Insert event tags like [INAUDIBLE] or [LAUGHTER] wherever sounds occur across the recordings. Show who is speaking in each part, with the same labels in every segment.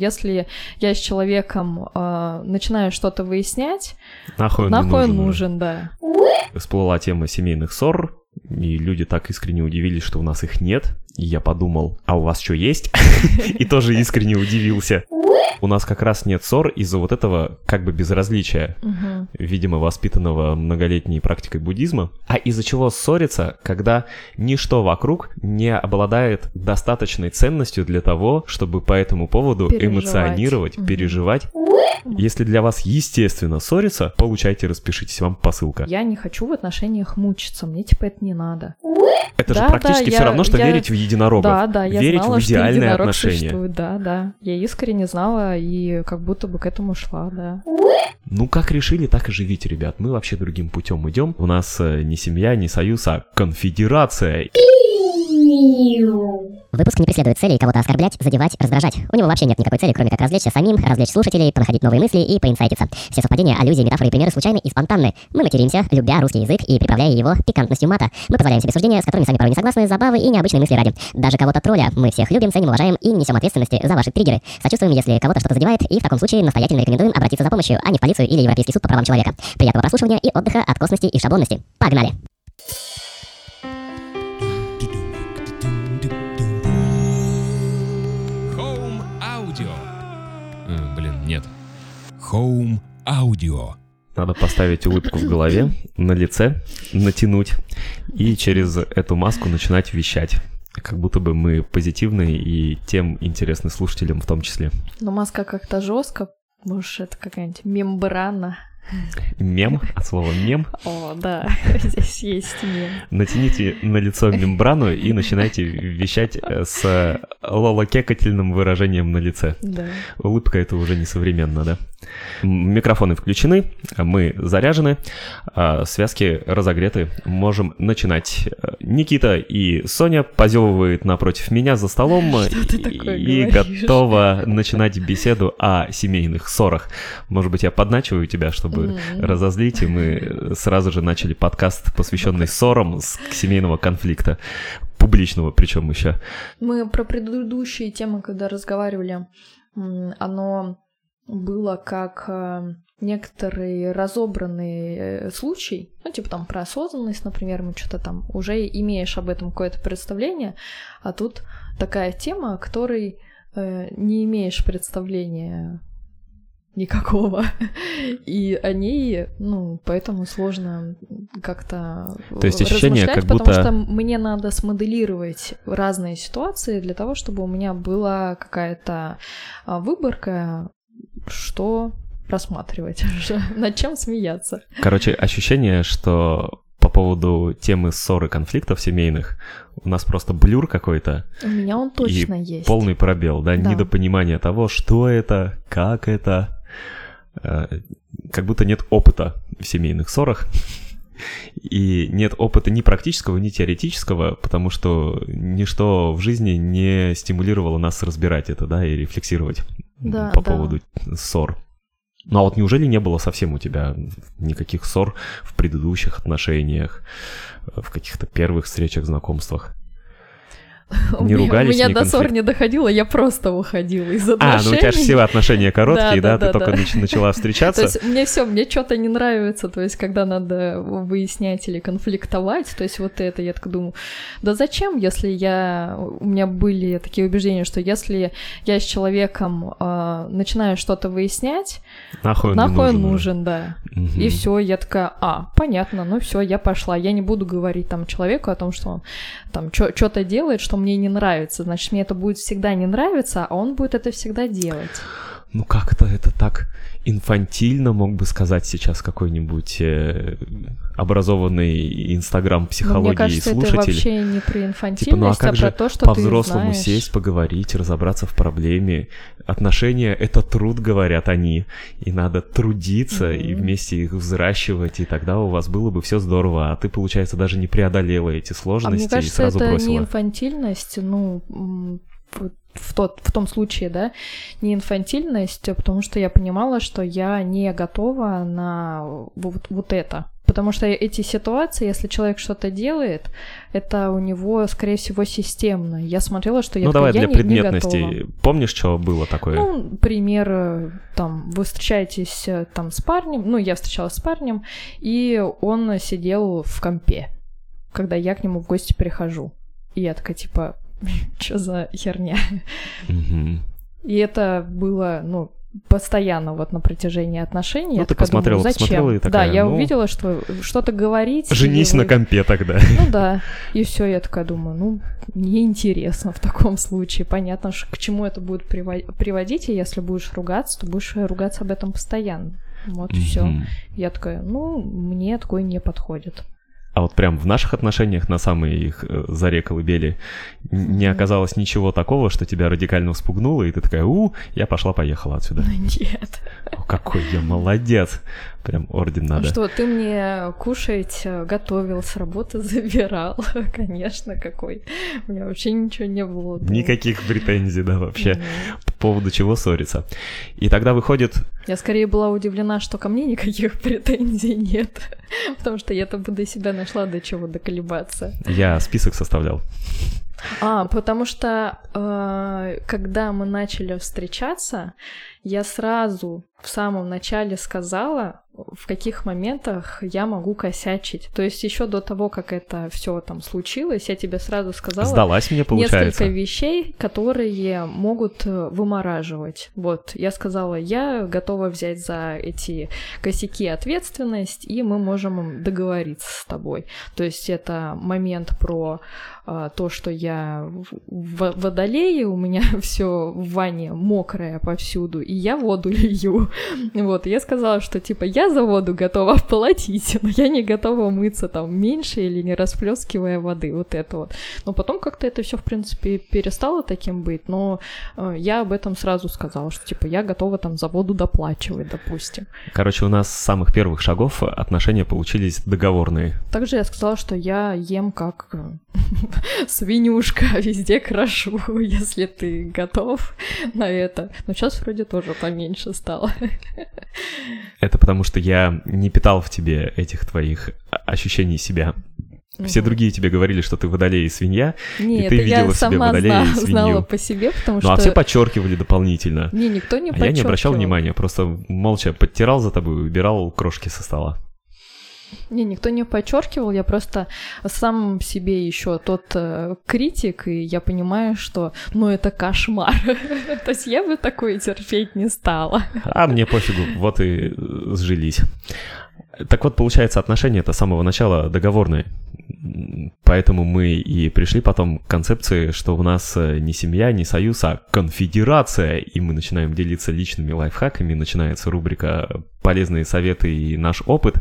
Speaker 1: Если я с человеком э, начинаю что-то выяснять,
Speaker 2: Нахуй
Speaker 1: нахуй он
Speaker 2: нужен,
Speaker 1: нужен, да.
Speaker 2: Всплыла тема семейных ссор, и люди так искренне удивились, что у нас их нет. И я подумал, а у вас что есть? [LAUGHS] И тоже искренне удивился. У нас как раз нет ссор из-за вот этого как бы безразличия, видимо, воспитанного многолетней практикой буддизма. А из-за чего ссориться, когда ничто вокруг не обладает достаточной ценностью для того, чтобы по этому поводу эмоционировать, переживать. Если для вас естественно ссориться, получайте, распишитесь, вам посылка.
Speaker 1: Я не хочу в отношениях мучиться, мне типа это не надо.
Speaker 2: Это
Speaker 1: Да,
Speaker 2: же практически
Speaker 1: да,
Speaker 2: все
Speaker 1: я-
Speaker 2: равно, что
Speaker 1: я-
Speaker 2: верить в единорогов.
Speaker 1: Да, да, я
Speaker 2: верить
Speaker 1: знала,
Speaker 2: в
Speaker 1: что
Speaker 2: идеальные
Speaker 1: единорог
Speaker 2: отношения.
Speaker 1: существует, да, да. Я искренне знала и как будто бы к этому шла, да.
Speaker 2: Ну, как решили, так и живите, ребят. Мы вообще другим путем идем. У нас э, не семья, не союз, а конфедерация.
Speaker 3: Выпуск не преследует целей кого-то оскорблять, задевать, раздражать. У него вообще нет никакой цели, кроме как развлечься самим, развлечь слушателей, понаходить новые мысли и поинсайтиться. Все совпадения, аллюзии, метафоры и примеры случайны и спонтанны. Мы материмся, любя русский язык и приправляя его пикантностью мата. Мы позволяем себе суждения, с которыми сами порой не согласны, забавы и необычные мысли ради. Даже кого-то тролля мы всех любим, ценим, уважаем и не несем ответственности за ваши триггеры. Сочувствуем, если кого-то что-то задевает, и в таком случае настоятельно рекомендуем обратиться за помощью, а не в полицию или Европейский суд по правам человека. Приятного прослушивания и отдыха от косности и шаблонности. Погнали!
Speaker 4: Home Audio.
Speaker 2: Надо поставить улыбку в голове, на лице, натянуть и через эту маску начинать вещать. Как будто бы мы позитивные и тем интересны слушателям в том числе.
Speaker 1: Но маска как-то жестко, может, это какая-нибудь мембрана.
Speaker 2: Мем, от слова мем.
Speaker 1: О, да, [LAUGHS] здесь есть мем.
Speaker 2: Натяните на лицо мембрану и начинайте вещать э, с лолокекательным выражением на лице.
Speaker 1: Да.
Speaker 2: Улыбка это уже несовременно, да? М, Микрофоны включены, мы заряжены, а связки разогреты, можем начинать. Э, Никита и Соня позевывают напротив меня за столом [LAUGHS] и- и готова начинать беседу о семейных ссорах. Может быть, я подначиваю тебя, чтобы
Speaker 1: Мгм.
Speaker 2: разозлить, и мы сразу же начали подкаст, посвященный ссорам с семейного конфликта. Публичного причем еще.
Speaker 1: Мы про предыдущие темы, когда разговаривали, оно было как э, некоторый разобранный э, случай, ну, типа там про осознанность, например, мы что-то там уже имеешь об этом какое-то представление, а тут такая тема, о которой э, не имеешь представления никакого. [LAUGHS] И о ней, ну, поэтому сложно как-то
Speaker 2: То есть ощущение,
Speaker 1: размышлять,
Speaker 2: как
Speaker 1: потому
Speaker 2: будто-
Speaker 1: что мне надо смоделировать разные ситуации для того, чтобы у меня была какая-то а, выборка, что рассматривать, [LAUGHS] над чем смеяться.
Speaker 2: Короче, ощущение, что по поводу темы ссоры конфликтов семейных у нас просто блюр какой-то
Speaker 1: У меня он точно есть.
Speaker 2: полный пробел, да,
Speaker 1: Да.
Speaker 2: недопонимание того, что это, как это, как будто нет опыта в семейных ссорах. И нет опыта ни практического, ни теоретического, потому что ничто в жизни не стимулировало нас разбирать это, да, и рефлексировать
Speaker 1: Да,
Speaker 2: по
Speaker 1: да.
Speaker 2: поводу ссор. Ну а вот неужели не было совсем у тебя никаких ссор в предыдущих отношениях, э, в каких-то первых встречах, знакомствах? [LAUGHS] Не ругались,
Speaker 1: У меня до ссор не доходило, я просто уходила из
Speaker 2: А,
Speaker 1: отношений.
Speaker 2: ну у тебя же все отношения короткие,
Speaker 1: Да,
Speaker 2: ты только начала [LAUGHS] встречаться.
Speaker 1: То есть мне все, мне что-то не нравится, то есть когда надо выяснять или конфликтовать, то есть вот это, я так думаю, да зачем, если я, у меня были такие убеждения, что если я с человеком э, начинаю что-то выяснять,
Speaker 2: Нахуй он
Speaker 1: нахуй
Speaker 2: нужен уже.
Speaker 1: нужен, да. И все, я такая, а, понятно, ну все, я пошла. Я не буду говорить там человеку о том, что он там что-то делает, что мне не нравится. Значит, мне это будет всегда не нравиться, а он будет это всегда делать.
Speaker 2: Ну как-то это так инфантильно, мог бы сказать сейчас какой-нибудь э, образованный инстаграм психологии
Speaker 1: мне кажется, это вообще не про
Speaker 2: Типа, ну а
Speaker 1: инфантильность,
Speaker 2: как
Speaker 1: а
Speaker 2: же
Speaker 1: про то, что
Speaker 2: по-взрослому сесть, поговорить, разобраться в проблеме. Отношения — это труд, говорят они. И надо трудиться и
Speaker 1: Мгм.
Speaker 2: вместе их взращивать, и тогда у вас было бы все здорово. А ты, получается, даже не преодолела эти
Speaker 1: А
Speaker 2: сложности
Speaker 1: мне кажется,
Speaker 2: и сразу
Speaker 1: это
Speaker 2: бросила.
Speaker 1: не инфантильность, ну, в, тот, в том случае, да, не инфантильность, а потому что я понимала, что я не готова на вот, вот это Потому что эти ситуации, если человек что-то делает, это у него, скорее всего, системно. Я смотрела, что я,
Speaker 2: ну, давай
Speaker 1: я
Speaker 2: для
Speaker 1: не, не
Speaker 2: предметности.
Speaker 1: готова.
Speaker 2: Помнишь, что было такое?
Speaker 1: Ну, пример, э, там, вы встречаетесь э, там с парнем, ну, я встречалась с парнем, и он сидел в компе, когда я к нему в гости прихожу. И я такая, типа, [LAUGHS] что за херня? И это было, ну, постоянно вот на протяжении отношений.
Speaker 2: Ну,
Speaker 1: я
Speaker 2: ты посмотрела,
Speaker 1: думаю, зачем?
Speaker 2: посмотрела и
Speaker 1: да,
Speaker 2: такая,
Speaker 1: я
Speaker 2: ну,
Speaker 1: увидела, что что-то говорить.
Speaker 2: Женись
Speaker 1: и
Speaker 2: на
Speaker 1: вы-
Speaker 2: компе тогда.
Speaker 1: Ну да, и все, я такая думаю, ну, мне интересно в таком случае. Понятно, к чему это будет приво- приводить, и если будешь ругаться, то будешь ругаться об этом постоянно. Вот и все. Я такая, ну, мне такое не подходит.
Speaker 2: А вот прям в наших отношениях на самой их э, заре колыбели не оказалось ничего такого, что тебя радикально вспугнуло, и ты такая, у, я пошла-поехала отсюда.
Speaker 1: Нет.
Speaker 2: О, какой я молодец. Прям орден надо.
Speaker 1: Что, ты мне кушать э, готовил, с работы [LAUGHS] забирал? [LAUGHS] Конечно, какой. У меня вообще ничего не было. дома.
Speaker 2: Никаких претензий, да, вообще,
Speaker 1: Мгм.
Speaker 2: по поводу чего ссориться. И тогда выходит,
Speaker 1: Я скорее была удивлена, что ко мне никаких [LAUGHS] претензий нет. Потому что я-то бы до себя нашла до чего доколебаться.
Speaker 2: я список составлял.
Speaker 1: А, потому что э, когда мы начали встречаться, я сразу в самом начале сказала, в каких моментах я могу косячить. То есть еще до того, как это все там случилось, я тебе сразу сказала
Speaker 2: Сдалась мне, получается.
Speaker 1: несколько вещей, которые могут э, вымораживать. Вот, я сказала, я готова взять за эти косяки ответственность, и мы можем договориться с тобой. То есть это момент про то, что я в водолее, у меня [LAUGHS] все в ванне мокрое повсюду, и я воду лью. [LAUGHS] Вот, я сказала, что типа я за воду готова платить, но я не готова мыться там меньше или не расплескивая воды, вот это вот. Но потом как-то это все, в принципе, перестало таким быть, но э, я об этом сразу сказала, что типа я готова там за воду доплачивать, допустим.
Speaker 2: Короче, у нас с самых первых шагов отношения получились договорные.
Speaker 1: Также я сказала, что я ем как э, [LAUGHS] свинюшка, [LAUGHS] везде крошу, [LAUGHS] если ты готов на это. Но сейчас вроде тоже поменьше стало. [LAUGHS]
Speaker 2: Это потому, что я не питал в тебе этих твоих ощущений себя. Все
Speaker 1: Мгм.
Speaker 2: другие тебе говорили, что ты водолей и свинья,
Speaker 1: Не,
Speaker 2: ты
Speaker 1: это
Speaker 2: видела
Speaker 1: я
Speaker 2: себе водолея и
Speaker 1: зна- знала
Speaker 2: свинью.
Speaker 1: по себе, потому
Speaker 2: ну
Speaker 1: что...
Speaker 2: а все подчеркивали дополнительно.
Speaker 1: Не, никто не
Speaker 2: А я не обращал внимания, просто молча подтирал за тобой и убирал крошки со стола.
Speaker 1: Не, никто не подчеркивал, я просто сам себе еще тот э, критик, и я понимаю, что, ну, это кошмар. [LAUGHS] То есть я бы такое терпеть не стала.
Speaker 2: А мне пофигу, вот и э, сжились. Так вот, получается, отношения это с самого начала договорные. Поэтому мы и пришли потом к концепции, что у нас э, не семья, не союз, а конфедерация. И мы начинаем делиться личными лайфхаками, начинается рубрика «Полезные советы и наш опыт».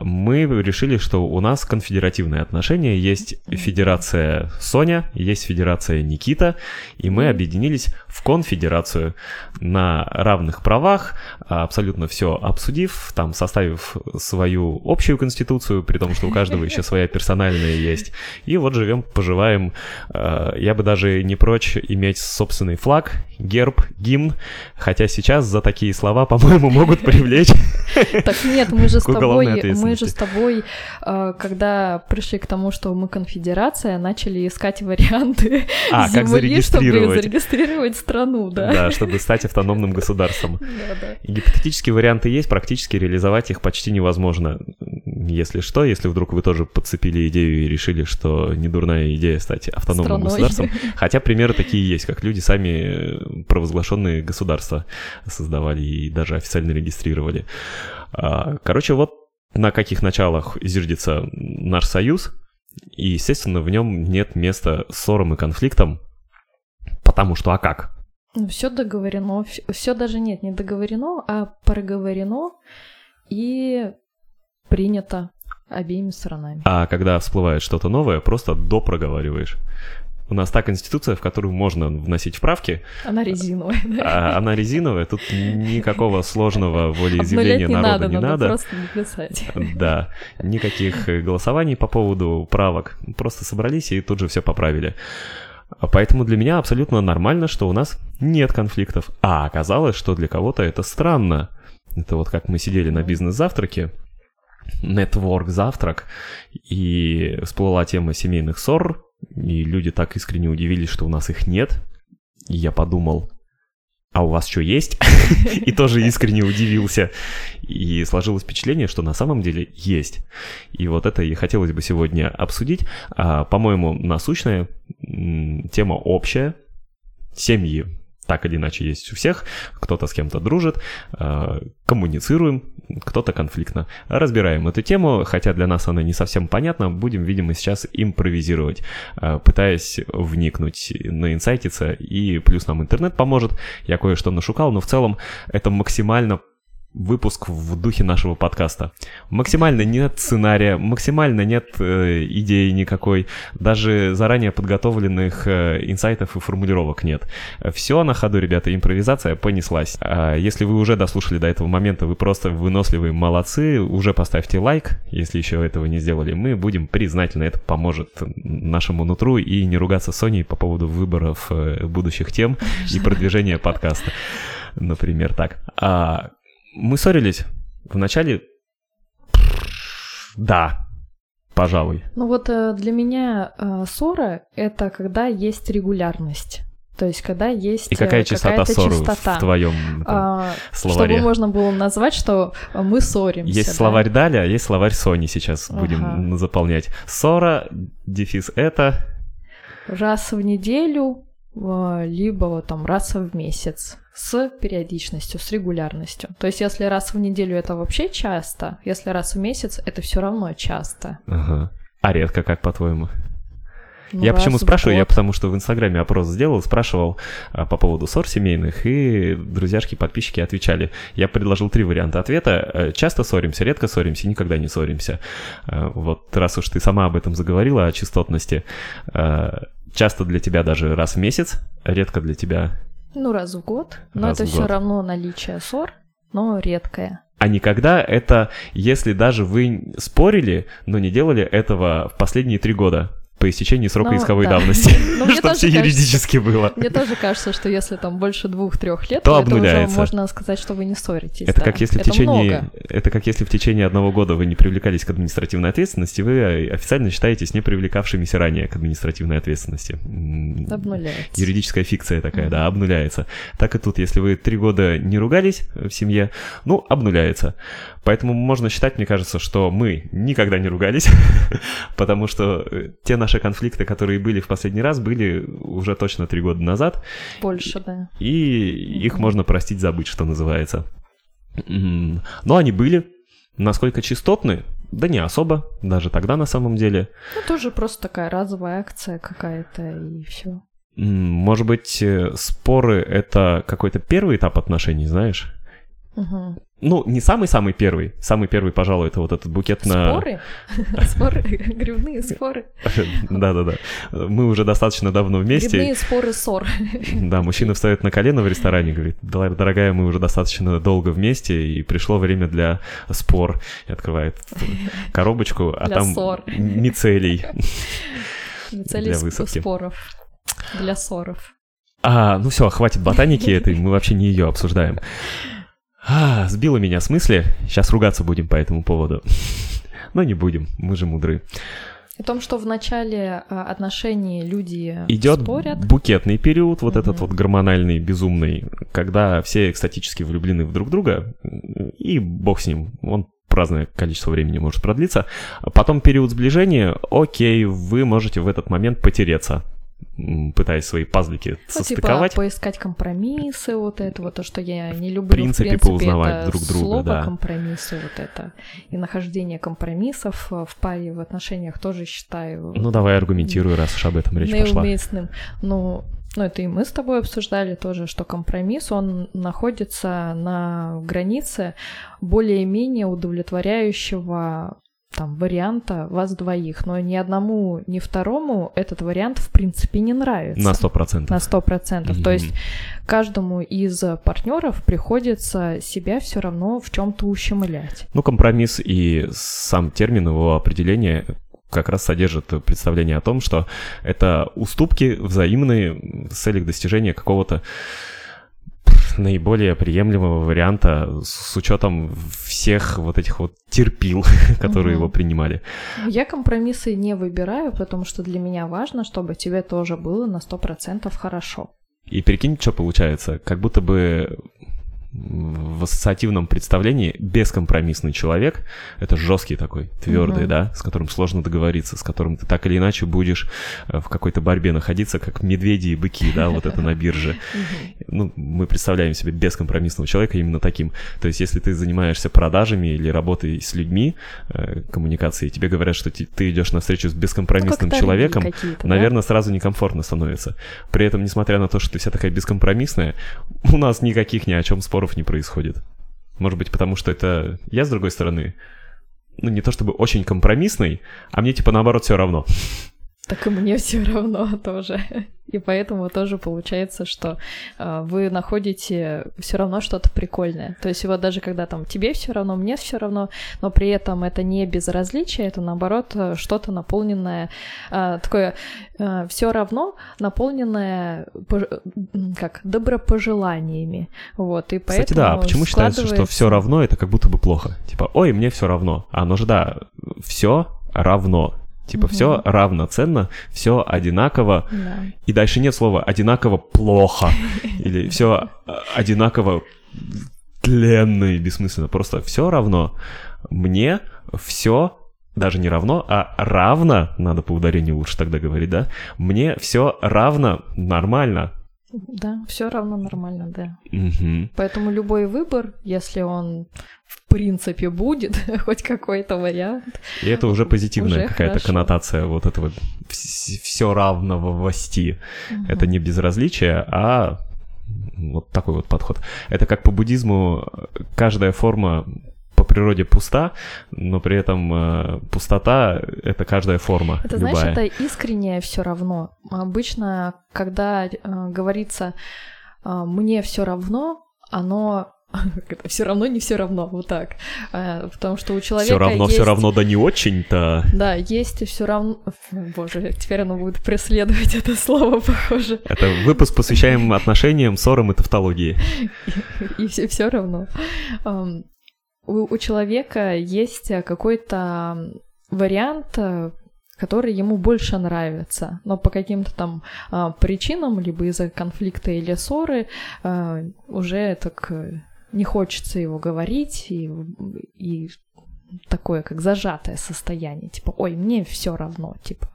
Speaker 2: Мы решили, что у нас конфедеративные отношения. Есть федерация Соня, есть федерация Никита, и мы объединились в конфедерацию на равных правах, абсолютно все обсудив, там составив свою общую конституцию, при том, что у каждого еще своя персональная есть. И вот живем, поживаем. А, Я бы даже не прочь иметь собственный флаг, герб, гимн, хотя сейчас за такие слова, по-моему, могут привлечь.
Speaker 1: Так нет, мы же с тобой, мы же
Speaker 2: ответственности.
Speaker 1: с тобой, э, когда пришли к тому, что мы конфедерация, начали искать варианты
Speaker 2: А, как
Speaker 1: земли, чтобы
Speaker 2: зарегистрировать.
Speaker 1: зарегистрировать страну, да.
Speaker 2: Да, чтобы стать автономным государством. [LAUGHS]
Speaker 1: Да, да.
Speaker 2: Гипотетические варианты есть, практически реализовать их почти невозможно. Если что, если вдруг вы тоже подцепили идею и решили, что не дурная идея стать автономным
Speaker 1: Страной.
Speaker 2: государством. [LAUGHS] Хотя примеры такие есть, как люди сами э, провозглашенные государства создавали и даже официально регистрировали. А, Короче, вот на каких началах зиждется наш союз, и, естественно, в нем нет места ссорам и конфликтам, потому что а как?
Speaker 1: Ну, все договорено, все даже нет, не договорено, а проговорено и принято обеими сторонами.
Speaker 2: А когда всплывает что-то новое, просто допроговариваешь. У нас та конституция, в которую можно вносить вправки,
Speaker 1: Она резиновая, да?
Speaker 2: а она резиновая, тут никакого сложного волеизъявления народа не
Speaker 1: надо просто написать.
Speaker 2: Да, никаких э, голосований по поводу правок. Просто собрались и тут же все поправили. А Поэтому для меня абсолютно нормально, что у нас нет конфликтов. А оказалось, что для кого-то это странно. Это вот как мы сидели на бизнес-завтраке, нетворк завтрак, и всплыла тема семейных ссор, и люди так искренне удивились, что у нас их нет. И я подумал, а у вас что есть? [LAUGHS] И тоже искренне удивился. И сложилось впечатление, что на самом деле есть. И вот это и хотелось бы сегодня обсудить. А, по-моему, насущная тема общая. Семьи так или иначе есть у всех, кто-то с кем-то дружит, э, коммуницируем, кто-то конфликтно. Разбираем эту тему, хотя для нас она не совсем понятна, будем, видимо, сейчас импровизировать, э, пытаясь вникнуть, на инсайтиться, и плюс нам интернет поможет, я кое-что нашукал, но в целом это максимально выпуск в духе нашего подкаста. Максимально нет сценария, максимально нет э, идеи никакой, даже заранее подготовленных э, инсайтов и формулировок нет. Все на ходу, ребята, импровизация понеслась. А если вы уже дослушали до этого момента, вы просто выносливые молодцы, уже поставьте лайк, если еще этого не сделали. Мы будем признательны, это поможет нашему нутру и не ругаться Соней по поводу выборов э, будущих тем и продвижения подкаста. Например, так. А мы ссорились в начале... Да, пожалуй.
Speaker 1: Ну вот э, для меня э, ссора — это когда есть регулярность. То есть, когда есть
Speaker 2: И какая частота ссоры
Speaker 1: частота.
Speaker 2: в твоем там,
Speaker 1: А,
Speaker 2: словаре?
Speaker 1: Чтобы можно было назвать, что мы ссоримся.
Speaker 2: Есть
Speaker 1: да?
Speaker 2: словарь Даля, а есть словарь Сони сейчас
Speaker 1: Ага.
Speaker 2: будем заполнять. Ссора, дефис это...
Speaker 1: Раз в неделю, э, либо вот там раз в месяц. С периодичностью, с регулярностью. То есть, если раз в неделю это вообще часто, если раз в месяц это все равно часто.
Speaker 2: Ага. А редко, как по-твоему?
Speaker 1: Ну,
Speaker 2: я почему спрашиваю? Я потому что в Инстаграме опрос сделал, спрашивал а, по поводу ссор семейных, и друзьяшки, подписчики отвечали. Я предложил три варианта ответа. Э, Часто ссоримся, редко ссоримся, никогда не ссоримся. А, Вот раз уж ты сама об этом заговорила, о частотности, а, часто для тебя даже раз в месяц, редко для тебя
Speaker 1: Ну, раз в год. Но
Speaker 2: Раз
Speaker 1: это все
Speaker 2: год.
Speaker 1: равно наличие ссор, но редкое.
Speaker 2: А никогда это, если даже вы спорили, но не делали этого в последние три года по истечении срока
Speaker 1: Ну,
Speaker 2: исковой
Speaker 1: да.
Speaker 2: давности, [LAUGHS]
Speaker 1: Ну,
Speaker 2: чтобы все юридически было.
Speaker 1: Мне тоже кажется, что если там больше двух-трех лет,
Speaker 2: То
Speaker 1: то, это уже
Speaker 2: обнуляется.
Speaker 1: можно сказать, что вы не ссоритесь.
Speaker 2: Это
Speaker 1: да.
Speaker 2: как если в течение,
Speaker 1: много.
Speaker 2: это как если в течение одного года вы не привлекались к административной ответственности, вы официально считаетесь не привлекавшимися ранее к административной ответственности.
Speaker 1: Обнуляется.
Speaker 2: Юридическая фикция такая, да, обнуляется. Так и тут, если вы три года не ругались в семье, ну, обнуляется. Поэтому можно считать, мне кажется, что мы никогда не ругались, [LAUGHS] потому что э, те наши конфликты, которые были в последний раз, были уже точно три года назад,
Speaker 1: Больше, да.
Speaker 2: и их можно простить, забыть, что называется. Но они были. Насколько частотны? Да не особо, даже тогда на самом деле.
Speaker 1: Ну, тоже просто такая разовая акция какая-то, и все.
Speaker 2: Может быть, э, споры — это какой-то первый этап отношений, знаешь? Ну, не самый-самый первый. Самый первый, пожалуй, это вот этот букет на...
Speaker 1: Споры? [LAUGHS] Споры? Грибные споры? [LAUGHS]
Speaker 2: Да-да-да. Мы уже достаточно давно вместе.
Speaker 1: Грибные споры ссор. [LAUGHS]
Speaker 2: Да, мужчина встает на колено в ресторане, говорит, «Да, дорогая, мы уже достаточно долго вместе, и пришло время для спор. И открывает коробочку, а там мицелий. Высадки.
Speaker 1: споров. Для ссоров.
Speaker 2: А, ну все, хватит ботаники этой, мы вообще не ее обсуждаем. А, сбила меня с мысли, сейчас ругаться будем по этому поводу. [LAUGHS] Но не будем, мы же мудры.
Speaker 1: О том, что в начале а, отношений люди
Speaker 2: Идет
Speaker 1: спорят.
Speaker 2: букетный период, вот этот
Speaker 1: Мгм.
Speaker 2: вот гормональный, безумный, когда все экстатически влюблены в друг друга, и бог с ним, он разное количество времени может продлиться. Потом период сближения, окей, вы можете в этот момент потереться, пытаясь свои пазлики
Speaker 1: Ну, типа,
Speaker 2: состыковать.
Speaker 1: поискать компромиссы, вот это вот, то, что я не люблю.
Speaker 2: принципе,
Speaker 1: в принципе
Speaker 2: поузнавать
Speaker 1: это
Speaker 2: друг друга,
Speaker 1: слово
Speaker 2: да.
Speaker 1: компромиссы, вот это. И нахождение компромиссов э, в паре, в отношениях тоже считаю
Speaker 2: Ну давай аргументируй, раз уж об этом речь пошла.
Speaker 1: Ну, ну, это и мы с тобой обсуждали тоже, что компромисс, он находится на границе более-менее удовлетворяющего там варианта вас двоих, но ни одному, ни второму этот вариант в принципе не нравится.
Speaker 2: На сто процентов.
Speaker 1: На сто процентов. То есть каждому из партнеров приходится себя все равно в чем-то ущемлять.
Speaker 2: Ну, компромисс и сам термин его определения как раз содержит представление о том, что это уступки взаимные с целью достижения какого-то наиболее приемлемого варианта с учетом всех вот этих вот терпил, [LAUGHS] которые
Speaker 1: Мгм.
Speaker 2: его принимали.
Speaker 1: Я компромиссы не выбираю, потому что для меня важно, чтобы тебе тоже было на 100% хорошо.
Speaker 2: И прикинь, что получается, как будто бы в ассоциативном представлении бескомпромиссный человек — это жесткий такой, твердый,
Speaker 1: Мгм.
Speaker 2: да, с которым сложно договориться, с которым ты так или иначе будешь э, в какой-то борьбе находиться, как медведи и быки, да, вот это на бирже. Ну, мы представляем себе бескомпромиссного человека именно таким. То есть, если ты занимаешься продажами или работой с людьми, э, коммуникацией, тебе говорят, что ты идешь на встречу с бескомпромиссным человеком,
Speaker 1: какие-то, да?
Speaker 2: наверное, сразу некомфортно становится. При этом, несмотря на то, что ты вся такая бескомпромиссная, у нас никаких ни о чем споров не происходит. Может быть, потому что это я, с другой стороны, ну, не то чтобы очень компромиссный, а мне, типа, наоборот, все равно.
Speaker 1: Так и мне [LAUGHS] все равно тоже. И поэтому тоже получается, что э, вы находите все равно что-то прикольное. То есть вот даже когда там тебе все равно, мне все равно, но при этом это не безразличие, это наоборот э, что-то наполненное, э, такое все равно наполненное как добропожеланиями. Вот, и поэтому
Speaker 2: Кстати, да, а почему считается, что
Speaker 1: складывается-
Speaker 2: все равно это как будто бы плохо? Типа, ой, мне все равно. А оно же, да, все равно. Типа,
Speaker 1: Мгм.
Speaker 2: все равноценно, все одинаково.
Speaker 1: Да.
Speaker 2: И дальше нет слова одинаково плохо. [LAUGHS] Или все одинаково тленно и бессмысленно. Просто все равно. Мне все даже не равно, а равно, надо по ударению лучше тогда говорить, да? Мне все равно нормально.
Speaker 1: Да, все равно нормально, да.
Speaker 2: Мгм.
Speaker 1: Поэтому любой выбор, если он в принципе будет, [LAUGHS] хоть какой-то вариант,
Speaker 2: И это уже позитивная
Speaker 1: Уже
Speaker 2: какая-то
Speaker 1: хорошо.
Speaker 2: коннотация вот этого все равного власти. Это не безразличие, а вот такой вот подход. Это как по буддизму э, каждая форма природе пуста, но при этом э, пустота — это каждая форма,
Speaker 1: Это,
Speaker 2: любая.
Speaker 1: знаешь, это искреннее все равно. Обычно, когда э, говорится э, мне все равно, оно [LAUGHS] все равно не все равно, вот так. Потому что у человека
Speaker 2: Все равно,
Speaker 1: есть...
Speaker 2: все равно, да не очень-то.
Speaker 1: Да, есть все равно... [LAUGHS] Боже, теперь оно будет преследовать это слово, [LAUGHS] похоже.
Speaker 2: Это выпуск посвящаем отношениям, ссорам и тавтологии.
Speaker 1: И все равно. У, у человека есть э, какой-то вариант, э, который ему больше нравится, но по каким-то там а, причинам, либо из-за конфликта или ссоры, а, уже так не хочется его говорить, и, и такое, как зажатое состояние, типа, ой, мне все равно, типа,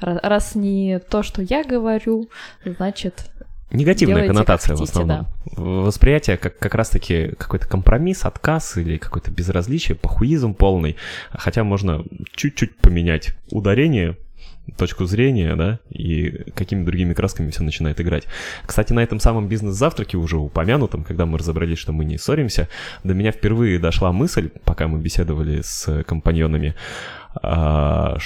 Speaker 1: Ра- раз не то, что я говорю, значит,
Speaker 2: Негативная
Speaker 1: Делайте,
Speaker 2: коннотация в
Speaker 1: хотите,
Speaker 2: основном. Восприятие как, как раз-таки какой-то компромисс, отказ или какое-то безразличие, похуизм полный. Хотя можно чуть-чуть поменять ударение, точку зрения, да, и какими другими красками все начинает играть. Кстати, на этом самом бизнес-завтраке, уже упомянутом, когда мы разобрались, что мы не ссоримся, до меня впервые дошла мысль, пока мы беседовали с компаньонами, а,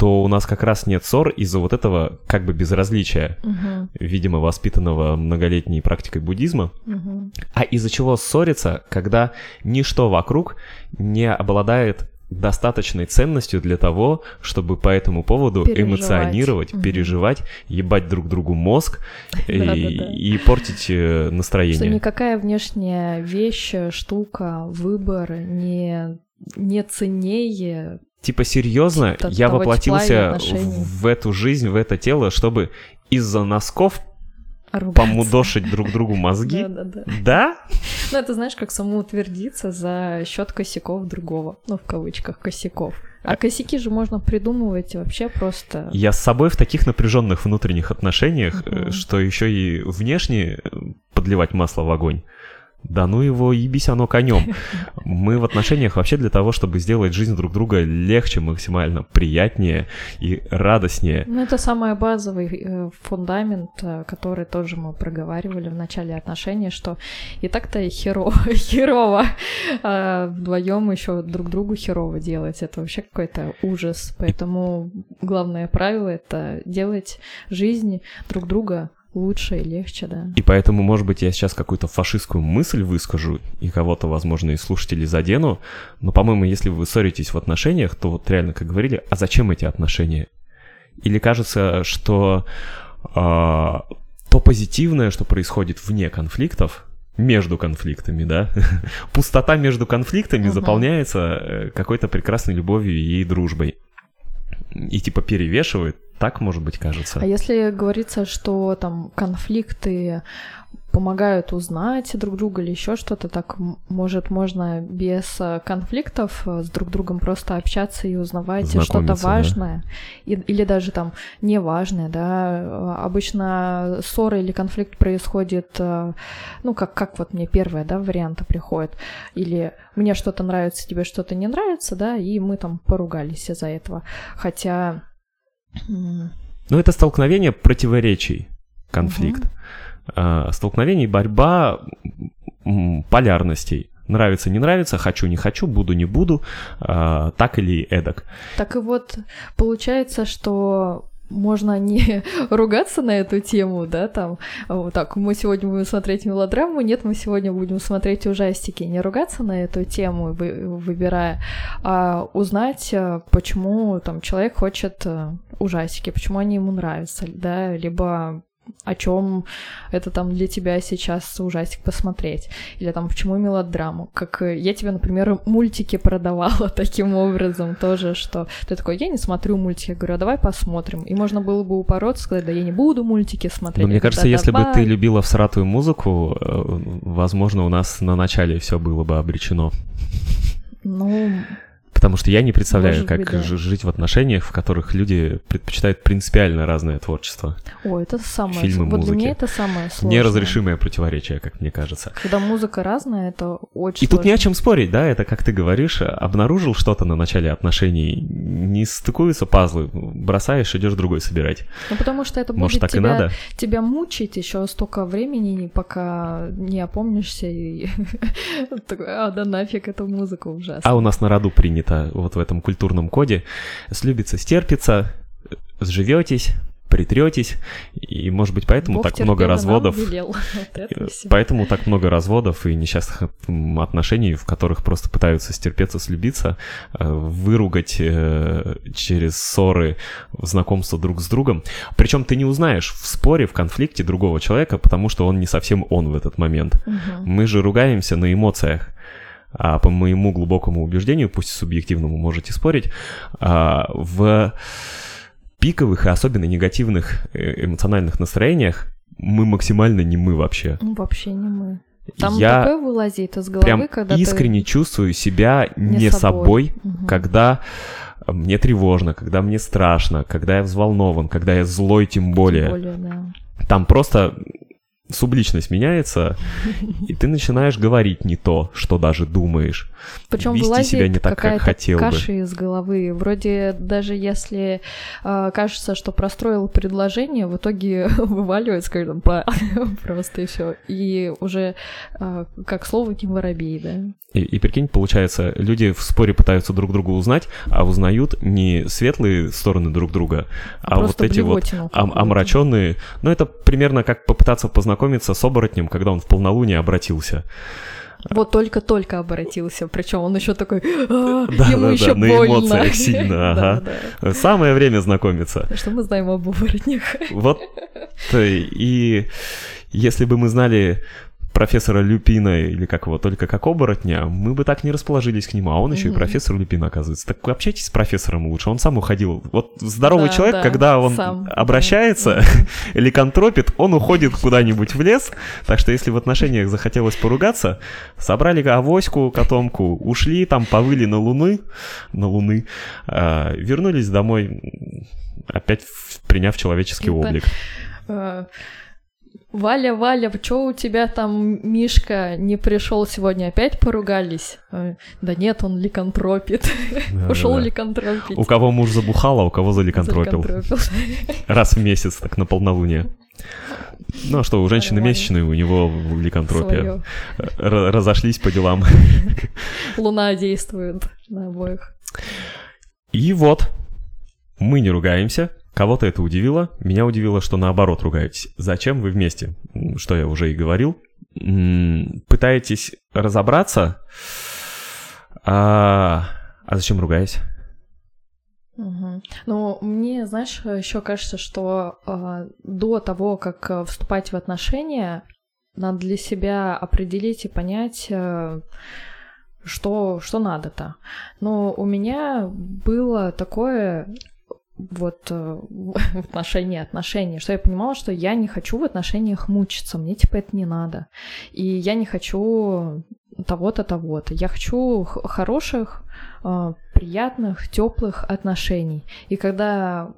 Speaker 2: что у нас как раз нет ссор из-за вот этого как бы безразличия
Speaker 1: мгм,
Speaker 2: видимо, воспитанного многолетней практикой буддизма,
Speaker 1: мгм.
Speaker 2: а из-за чего ссориться, когда ничто вокруг не обладает достаточной ценностью для того, чтобы по этому поводу
Speaker 1: Переживать.
Speaker 2: эмоционировать,
Speaker 1: Мгм.
Speaker 2: переживать, ебать друг другу мозг [LAUGHS] и, портить э,
Speaker 1: Что
Speaker 2: настроение.
Speaker 1: никакая внешняя вещь, штука, выбор не, не ценнее.
Speaker 2: Типа серьезно,
Speaker 1: Т-
Speaker 2: я
Speaker 1: тепла и
Speaker 2: воплотился
Speaker 1: отношений.
Speaker 2: в эту жизнь, в это тело, чтобы из-за носков
Speaker 1: ругаться.
Speaker 2: помудошить друг другу мозги. [LAUGHS] Да?
Speaker 1: Ну, это знаешь, как самоутвердиться за счет косяков другого. Ну, в кавычках, косяков. А косяки же можно придумывать вообще просто...
Speaker 2: Я с собой в таких напряженных внутренних отношениях, э, что еще и внешне э, подливать масло в огонь. Да ну его, ебись оно конем. Мы в отношениях вообще для того, чтобы сделать жизнь друг друга легче, максимально приятнее и радостнее.
Speaker 1: Ну, это самый базовый э, фундамент, э, который тоже мы проговаривали в начале отношений, что и так-то херово, [LAUGHS] херово а вдвоем еще друг другу херово делать. Это вообще какой-то ужас. Поэтому главное правило — это делать жизнь друг друга лучше и легче, да.
Speaker 2: И поэтому, может быть, я сейчас какую-то фашистскую мысль выскажу, и кого-то, возможно, и слушателей задену, но, по-моему, если вы ссоритесь в отношениях, то вот реально, как говорили, а зачем эти отношения? Или кажется, что а, то позитивное, что происходит вне конфликтов, между конфликтами, да? [LAUGHS] Пустота между конфликтами
Speaker 1: Мгм.
Speaker 2: заполняется э, какой-то прекрасной любовью и дружбой. И типа перевешивает, так, может быть, кажется.
Speaker 1: А если говорится, что там конфликты помогают узнать друг друга или еще что-то, так может можно без э, конфликтов э, с друг другом просто общаться и узнавать что-то
Speaker 2: Знакомиться, да.
Speaker 1: важное И- или даже там неважное, да. Э, Обычно ссора или конфликт происходит, ну как как вот мне первое, да, варианты приходят, или мне что-то нравится, тебе что-то не нравится, да, и мы там поругались из-за этого, хотя
Speaker 2: Ну, это столкновение противоречий, конфликт. А, столкновение и борьба полярностей. Нравится, не нравится, хочу, не хочу, буду, не буду, а, так или эдак.
Speaker 1: Так и вот получается, что можно не [LAUGHS] ругаться на эту тему, да, там, вот так, мы сегодня будем смотреть мелодраму, нет, мы сегодня будем смотреть ужастики, не ругаться на эту тему, вы- выбирая, а узнать, э, почему там человек хочет э, ужастики, почему они ему нравятся, да, либо о чем это там для тебя сейчас ужастик посмотреть, или там почему мелодраму, как э, я тебе, например, мультики продавала [LAUGHS] таким образом тоже, что ты такой, я не смотрю мультики, я говорю, а давай посмотрим, и можно было бы упороться, сказать, да я не буду мультики смотреть.
Speaker 2: Но мне кажется,
Speaker 1: «Да
Speaker 2: если бы
Speaker 1: давай».
Speaker 2: ты любила всратую музыку, э, возможно, у нас на начале все было бы обречено.
Speaker 1: Ну,
Speaker 2: Потому что я не представляю,
Speaker 1: Может
Speaker 2: как
Speaker 1: быть, да.
Speaker 2: жить в отношениях, в которых люди предпочитают принципиально разное творчество.
Speaker 1: о, это самое,
Speaker 2: Фильмы,
Speaker 1: вот для
Speaker 2: музыки.
Speaker 1: меня это самое сложное.
Speaker 2: Неразрешимое противоречие, как мне кажется.
Speaker 1: Когда музыка разная, это очень
Speaker 2: И тут не о
Speaker 1: сложно.
Speaker 2: чем спорить, да, это как ты говоришь, обнаружил что-то на начале отношений, не стыкуются пазлы, бросаешь, идешь другой собирать.
Speaker 1: Ну, потому что это
Speaker 2: Может,
Speaker 1: будет
Speaker 2: так и
Speaker 1: тебя,
Speaker 2: надо?
Speaker 1: тебя мучить еще столько времени, пока не опомнишься и [LAUGHS] а, да нафиг, эта музыка ужасная.
Speaker 2: А у нас на роду принято вот в этом культурном коде слюбится, стерпится, сживетесь, притретесь, и, может быть, поэтому
Speaker 1: Бог
Speaker 2: так много разводов. [LAUGHS] Э. Поэтому так много разводов и несчастных отношений, в которых просто пытаются стерпеться, слюбиться, э, выругать э, через ссоры, знакомство друг с другом. Причем ты не узнаешь в споре, в конфликте другого человека, потому что он не совсем он в этот момент. Мы же ругаемся на эмоциях. А по моему глубокому убеждению, пусть субъективному можете спорить, а, в пиковых и особенно негативных э, эмоциональных настроениях мы максимально не мы вообще.
Speaker 1: Ну, вообще не мы. Там
Speaker 2: Я
Speaker 1: такое вылазит из головы,
Speaker 2: прям
Speaker 1: когда ты
Speaker 2: искренне чувствую себя
Speaker 1: не
Speaker 2: не,
Speaker 1: собой.
Speaker 2: собой,
Speaker 1: Мгм.
Speaker 2: когда мне тревожно, когда мне страшно, когда я взволнован, когда я злой тем
Speaker 1: Тем
Speaker 2: более.
Speaker 1: более, да.
Speaker 2: Там просто субличность меняется, и ты начинаешь говорить не то, что даже думаешь.
Speaker 1: Причем
Speaker 2: вести себя не так, как хотел бы.
Speaker 1: каша из головы. Вроде даже если э, кажется, что простроил предложение, в итоге [LAUGHS] вываливается как бы [LAUGHS] просто и все. И уже э, как слово не воробей, да.
Speaker 2: И, и прикинь, получается, люди в споре пытаются друг друга узнать, а узнают не светлые стороны друг друга, а, вот
Speaker 1: просто
Speaker 2: эти вот ом- омраченные. Ну, это примерно как попытаться познакомиться с оборотнем, когда он в полнолуние обратился.
Speaker 1: Вот только-только обратился, причем он еще такой, «А,
Speaker 2: Да,
Speaker 1: ему
Speaker 2: да, да,
Speaker 1: еще
Speaker 2: на
Speaker 1: больно.
Speaker 2: эмоциях [LAUGHS] сильно,
Speaker 1: Да,
Speaker 2: ага.
Speaker 1: да.
Speaker 2: Самое время знакомиться.
Speaker 1: Что мы знаем об оборотнях?
Speaker 2: Вот э, и если бы мы знали профессора Люпина или как его, только как оборотня, мы бы так не расположились к нему, а он еще и
Speaker 1: Мгм.
Speaker 2: профессор Люпин, оказывается. Так общайтесь с профессором лучше, он сам уходил. Вот здоровый
Speaker 1: Да,
Speaker 2: человек,
Speaker 1: да,
Speaker 2: когда он
Speaker 1: сам,
Speaker 2: обращается [LAUGHS] или контропит, он уходит куда-нибудь в лес, так что если в отношениях захотелось поругаться, собрали авоську, котомку, ушли, там повыли на луны, на луны, а, вернулись домой, опять приняв человеческий
Speaker 1: Это-
Speaker 2: облик.
Speaker 1: Валя, Валя, чё у тебя там Мишка не пришел сегодня? Опять поругались? Э, Да нет, он ликантропит.
Speaker 2: Да-да-да.
Speaker 1: Ушел ликантропить.
Speaker 2: У кого муж забухал, а у кого заликантропил.
Speaker 1: Заликантропил.
Speaker 2: Раз в месяц, так на полнолуние. Ну а что, у женщины
Speaker 1: Нормально.
Speaker 2: месячные, у него ликантропия. Р- разошлись по делам.
Speaker 1: Луна действует на обоих.
Speaker 2: И вот, мы не ругаемся. Кого-то это удивило. Меня удивило, что наоборот ругаетесь. Зачем вы вместе? Что я уже и говорил. Пытаетесь разобраться. А, а зачем ругаясь?
Speaker 1: Мгм. Ну, мне, знаешь, еще кажется, что э, до того, как э, вступать в отношения, надо для себя определить и понять, э, что, что надо-то. Но у меня было такое вот э, в отношении отношений, что я понимала, что я не хочу в отношениях мучиться, мне типа это не надо. И я не хочу того-то, того-то. Я хочу хороших, э, приятных, теплых отношений. И когда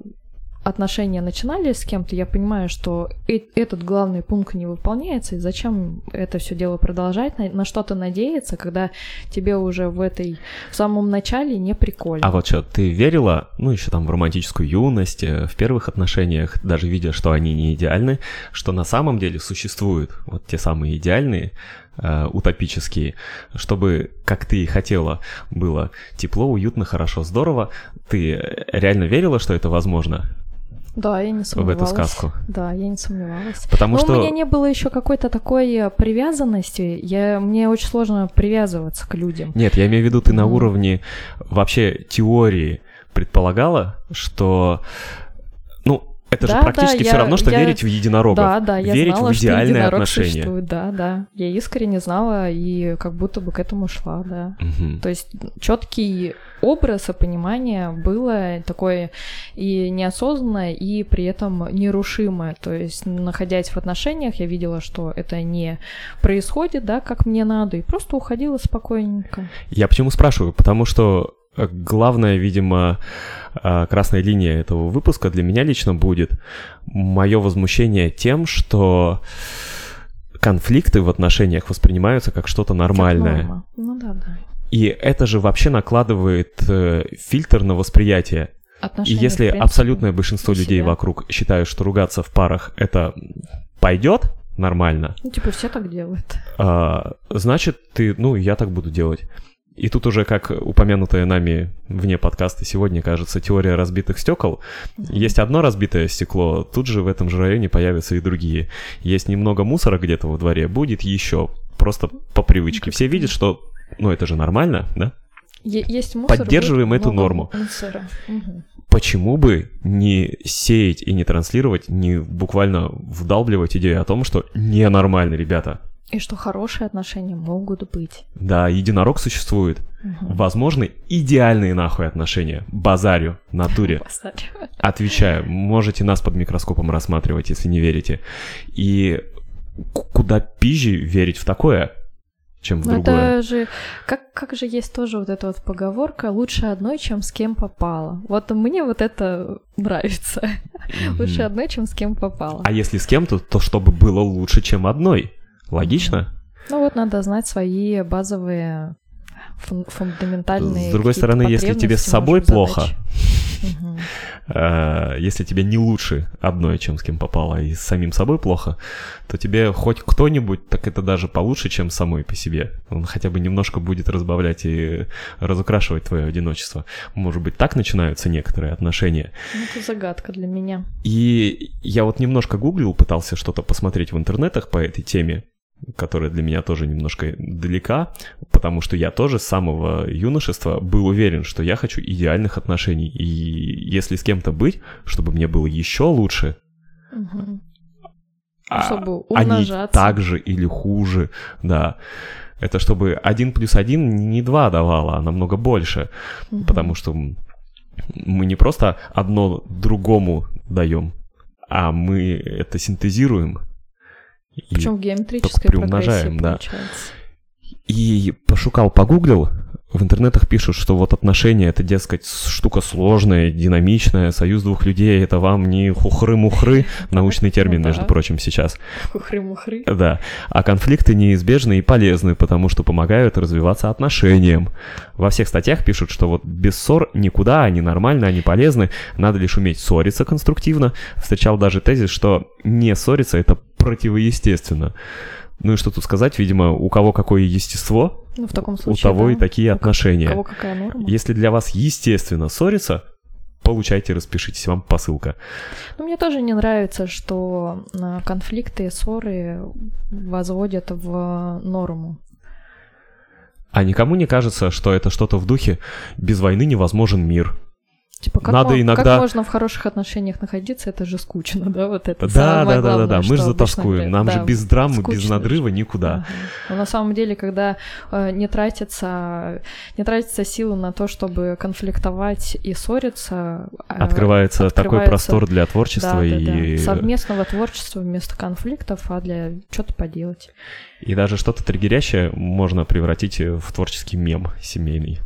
Speaker 1: отношения начинались с кем-то, я понимаю, что э- этот главный пункт не выполняется, и зачем это все дело продолжать, на, на что-то надеяться, когда тебе уже в этой в самом начале не прикольно.
Speaker 2: А вот что, ты верила, ну, еще там в романтическую юность, э, в первых отношениях, даже видя, что они не идеальны, что на самом деле существуют вот те самые идеальные, э, утопические, чтобы, как ты и хотела, было тепло, уютно, хорошо, здорово. Ты э, реально верила, что это возможно
Speaker 1: Да, я не
Speaker 2: в
Speaker 1: сомневалась.
Speaker 2: эту сказку?
Speaker 1: Да, я не сомневалась.
Speaker 2: Потому
Speaker 1: Но
Speaker 2: что...
Speaker 1: у меня не было еще какой-то такой э, привязанности. Я, мне очень сложно привязываться к людям.
Speaker 2: Нет, я имею в виду, ты на уровне вообще теории предполагала, что, это же
Speaker 1: Да,
Speaker 2: практически
Speaker 1: да,
Speaker 2: все
Speaker 1: я-
Speaker 2: равно, что
Speaker 1: я-
Speaker 2: верить в единорога.
Speaker 1: Да, да, я
Speaker 2: верить
Speaker 1: знала,
Speaker 2: в
Speaker 1: что
Speaker 2: идеальные
Speaker 1: единорог
Speaker 2: отношения.
Speaker 1: существует. Да, да. Я искренне знала и как будто бы к этому шла, да.
Speaker 2: Мгм.
Speaker 1: То есть четкий образ и понимание было такое и неосознанное, и при этом нерушимое. То есть, находясь в отношениях, я видела, что это не происходит, да, как мне надо, и просто уходила спокойненько.
Speaker 2: Я почему спрашиваю? Потому что главная, видимо, э, красная линия этого выпуска для меня лично будет мое возмущение тем, что конфликты в отношениях воспринимаются как что-то
Speaker 1: Как
Speaker 2: нормальное.
Speaker 1: норма. Ну да, да.
Speaker 2: И это же вообще накладывает э, фильтр на восприятие. И
Speaker 1: Отношения,
Speaker 2: если
Speaker 1: в принципе,
Speaker 2: абсолютное большинство людей
Speaker 1: себя.
Speaker 2: вокруг считают, что ругаться в парах это пойдет нормально,
Speaker 1: Ну, типа, все так делают.
Speaker 2: а, значит, ты, ну, я так буду делать. И тут уже, как упомянутая нами вне подкаста сегодня, кажется, теория разбитых стекол. Есть одно разбитое стекло, тут же в этом же районе появятся и другие. Есть немного мусора где-то во дворе, будет еще. Просто по привычке. Все видят, что, ну, это же нормально, да?
Speaker 1: Есть мусор.
Speaker 2: Поддерживаем эту норму.
Speaker 1: мусора. Мгм.
Speaker 2: Почему бы не сеять и не транслировать, не буквально вдалбливать идею о том, что ненормально, ребята.
Speaker 1: И что хорошие отношения могут быть.
Speaker 2: Да, единорог существует.
Speaker 1: Мгм.
Speaker 2: Возможны идеальные нахуй отношения. Базарю, натуре. [LAUGHS]
Speaker 1: Посадь.
Speaker 2: Отвечаю, можете нас под микроскопом рассматривать, если не верите. И куда пизже верить в такое, чем в
Speaker 1: Ну,
Speaker 2: другое.
Speaker 1: это же... Как, как же есть тоже вот эта вот поговорка «лучше одной, чем с кем попало». Вот мне вот это нравится. [LAUGHS]
Speaker 2: Мгм.
Speaker 1: Лучше одной, чем с кем попало.
Speaker 2: А если с кем-то, то чтобы было лучше, чем одной. Логично?
Speaker 1: Ну вот надо знать свои базовые фун- фундаментальные
Speaker 2: С другой стороны, если тебе с собой плохо, [LAUGHS] э, если тебе не лучше одной, чем с кем попало, и с самим собой плохо, то тебе хоть кто-нибудь, так это даже получше, чем самой по себе. Он хотя бы немножко будет разбавлять и разукрашивать твое одиночество. Может быть, так начинаются некоторые отношения.
Speaker 1: Ну, Это загадка для меня.
Speaker 2: И я вот немножко гуглил, пытался что-то посмотреть в интернетах по этой теме, которая для меня тоже немножко далека, потому что я тоже с самого юношества был уверен, что я хочу идеальных отношений. И если с кем-то быть, чтобы мне было еще лучше,
Speaker 1: Мгм.
Speaker 2: а
Speaker 1: Чтобы
Speaker 2: они
Speaker 1: умножаться.
Speaker 2: так же или хуже, да. Это чтобы один плюс один не два давало, а намного больше.
Speaker 1: Мгм.
Speaker 2: Потому что мы не просто одно другому даем, а мы это синтезируем. И,
Speaker 1: Причем в геометрической
Speaker 2: приумножаем,
Speaker 1: прогрессии
Speaker 2: да.
Speaker 1: получается.
Speaker 2: и пошукал, погуглил, в интернетах пишут, что вот отношения это, дескать, штука сложная, динамичная, союз двух людей это вам не хухры-мухры, [LAUGHS] научный термин,
Speaker 1: Ну да.
Speaker 2: между прочим, сейчас.
Speaker 1: Хухры-мухры.
Speaker 2: Да, а конфликты неизбежны и полезны, потому что помогают развиваться отношениям. Во всех статьях пишут, что вот без ссор никуда, они нормальны, они полезны, надо лишь уметь ссориться конструктивно. Встречал даже тезис, что не ссориться это противоестественно. Ну и что тут сказать, видимо, у кого какое естество,
Speaker 1: Ну, в таком
Speaker 2: у
Speaker 1: случае,
Speaker 2: того
Speaker 1: да.
Speaker 2: и такие
Speaker 1: У ка-
Speaker 2: отношения.
Speaker 1: У кого какая норма?
Speaker 2: Если для вас естественно ссориться, получайте, распишитесь, вам посылка.
Speaker 1: Ну, мне тоже не нравится, что а, конфликты и ссоры возводят в норму.
Speaker 2: А никому не кажется, что это что-то в духе «без войны невозможен мир».
Speaker 1: Типа, как,
Speaker 2: Надо
Speaker 1: мо-
Speaker 2: иногда-
Speaker 1: как можно в хороших отношениях находиться, это же скучно, [LAUGHS] да, вот это
Speaker 2: Да, да, да, да,
Speaker 1: главное,
Speaker 2: да, мы же затаскуем. Нам
Speaker 1: Да,
Speaker 2: же без драмы, без надрыва никуда.
Speaker 1: Ага. Но на самом деле, когда э, не тратится, не тратится силы на то, чтобы конфликтовать и ссориться, э,
Speaker 2: Открывается, такой
Speaker 1: открывается-
Speaker 2: простор для творчества
Speaker 1: да, да,
Speaker 2: и,
Speaker 1: да. совместного творчества вместо конфликтов, а для что-то поделать.
Speaker 2: и даже что-то триггерящее можно превратить в творческий мем семейный.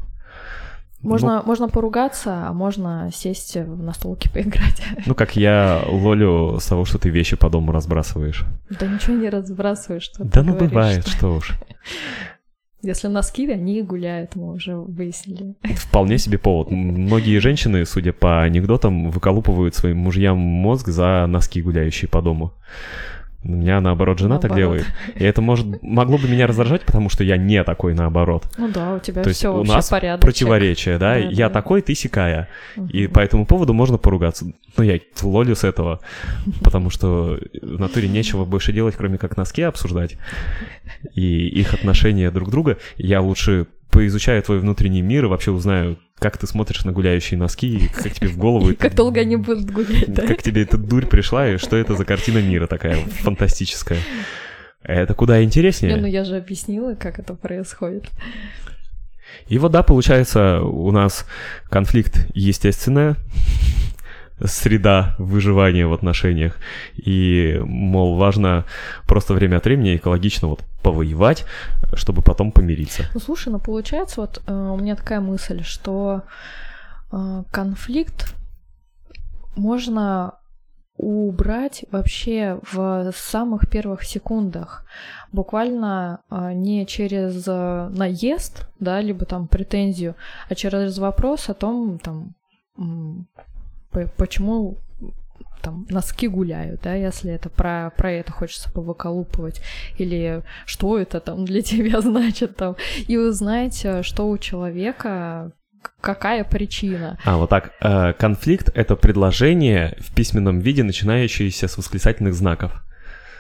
Speaker 1: Можно, можно поругаться, а можно сесть в настолке поиграть. [LAUGHS]
Speaker 2: Ну, как я лолю с того, что ты вещи по дому разбрасываешь.
Speaker 1: Да ничего не разбрасываешь, что
Speaker 2: Да ну
Speaker 1: говоришь,
Speaker 2: бывает,
Speaker 1: что-
Speaker 2: что уж. [LAUGHS]
Speaker 1: Если носки, они гуляют, мы уже выяснили. [LAUGHS]
Speaker 2: Вполне себе повод. Многие женщины, судя по анекдотам, выколупывают своим мужьям мозг за носки, гуляющие по дому. У меня, наоборот, жена так
Speaker 1: Наоборот.
Speaker 2: делает. И это может, могло бы меня раздражать, потому что я не такой, наоборот.
Speaker 1: Ну да, у тебя
Speaker 2: То
Speaker 1: все
Speaker 2: у нас
Speaker 1: порядок.
Speaker 2: противоречие, да?
Speaker 1: Да,
Speaker 2: я
Speaker 1: да.
Speaker 2: такой, ты сякая. И по этому поводу можно поругаться. Ну, я лолю с этого, потому что в натуре нечего больше делать, кроме как носки обсуждать и их отношения друг друга. Я лучше поизучаю твой внутренний мир и вообще узнаю, как ты смотришь на гуляющие носки, и как тебе в голову...
Speaker 1: Как долго они будут гулять, да?
Speaker 2: Как тебе эта дурь пришла, и что это за картина мира такая фантастическая. Это куда интереснее.
Speaker 1: Не, ну я же объяснила, как это происходит.
Speaker 2: И вот да, получается, у нас конфликт естественная среда выживания в отношениях. И, мол, важно просто время от времени экологично вот повоевать, чтобы потом помириться.
Speaker 1: Ну слушай, ну получается, вот э, у меня такая мысль, что э, конфликт можно убрать вообще в самых первых секундах. Буквально э, не через наезд, да, либо там претензию, а через вопрос о том, там, почему там носки гуляют, да, если это про, про это хочется повыколупывать, или что это там для [LAUGHS] тебя значит там, и узнать, э, что у человека, какая причина.
Speaker 2: А, вот так. Э, Конфликт — это предложение в письменном виде, начинающееся с восклицательных знаков.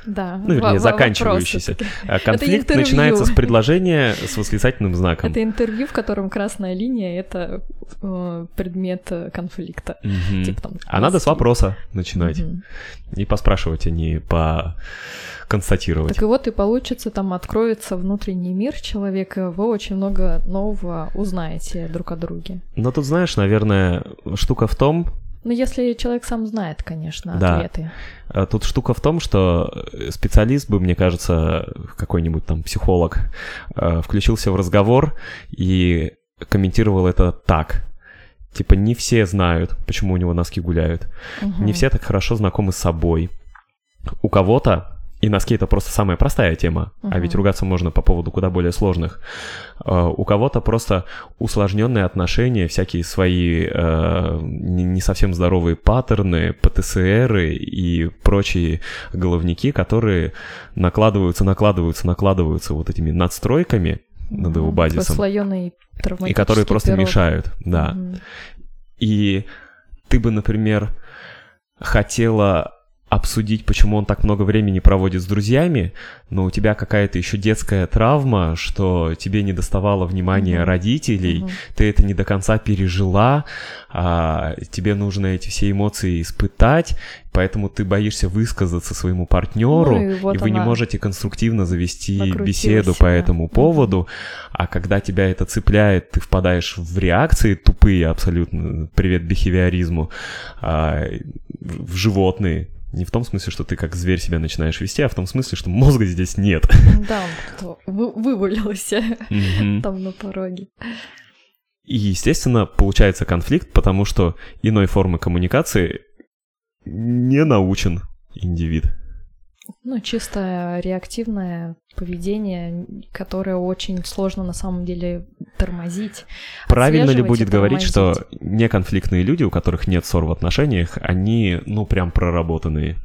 Speaker 1: Да,
Speaker 2: Ну, вернее, заканчивающийся. А Конфликт начинается с предложения с восклицательным знаком.
Speaker 1: Это интервью, в котором красная линия — это э, предмет э, конфликта.
Speaker 2: Мгм.
Speaker 1: Типа там
Speaker 2: А надо с вопроса начинать.
Speaker 1: Мгм.
Speaker 2: И поспрашивать, а не поконстатировать.
Speaker 1: Так и вот и получится, там откроется внутренний мир человека, вы очень много нового узнаете друг о друге.
Speaker 2: Но тут, знаешь, наверное, штука в том,
Speaker 1: Ну, если человек сам знает, конечно,
Speaker 2: Да.
Speaker 1: ответы.
Speaker 2: а тут штука в том, что специалист бы, мне кажется, какой-нибудь там психолог, э, включился в разговор и комментировал это так. Типа, не все знают, почему у него носки гуляют.
Speaker 1: Мгм.
Speaker 2: Не все так хорошо знакомы с собой. У кого-то, и носки это просто самая простая тема, а
Speaker 1: Мгм.
Speaker 2: ведь ругаться можно по поводу куда более сложных. Э, У кого-то просто усложненные отношения, всякие свои э, не совсем здоровые паттерны, ПТСРы и прочие головники, которые накладываются, накладываются, накладываются вот этими надстройками над его базисом, и которые просто
Speaker 1: пирог.
Speaker 2: мешают, да.
Speaker 1: Мгм.
Speaker 2: И ты бы, например, хотела обсудить, почему он так много времени проводит с друзьями, но у тебя какая-то еще детская травма, что тебе не доставало внимания
Speaker 1: Мгм.
Speaker 2: родителей,
Speaker 1: Мгм.
Speaker 2: ты это не до конца пережила, а тебе нужно эти все эмоции испытать, поэтому ты боишься высказаться своему партнеру,
Speaker 1: Ну, и вот
Speaker 2: и вы не можете конструктивно завести беседу по
Speaker 1: себя.
Speaker 2: этому
Speaker 1: Мгм.
Speaker 2: поводу, а когда тебя это цепляет, ты впадаешь в реакции тупые абсолютно, привет бихевиоризму, а, в животные. Не в том смысле, что ты как зверь себя начинаешь вести, а в том смысле, что мозга здесь нет. [LAUGHS]
Speaker 1: Да, он вы- вывалился
Speaker 2: Мгм.
Speaker 1: там на пороге.
Speaker 2: И, естественно, получается конфликт, потому что иной формы коммуникации не научен индивид.
Speaker 1: Ну, чисто реактивное поведение, которое очень сложно на самом деле тормозить.
Speaker 2: Правильно ли будет говорить, что неконфликтные люди, у которых нет ссор в отношениях, они, ну, прям проработанные?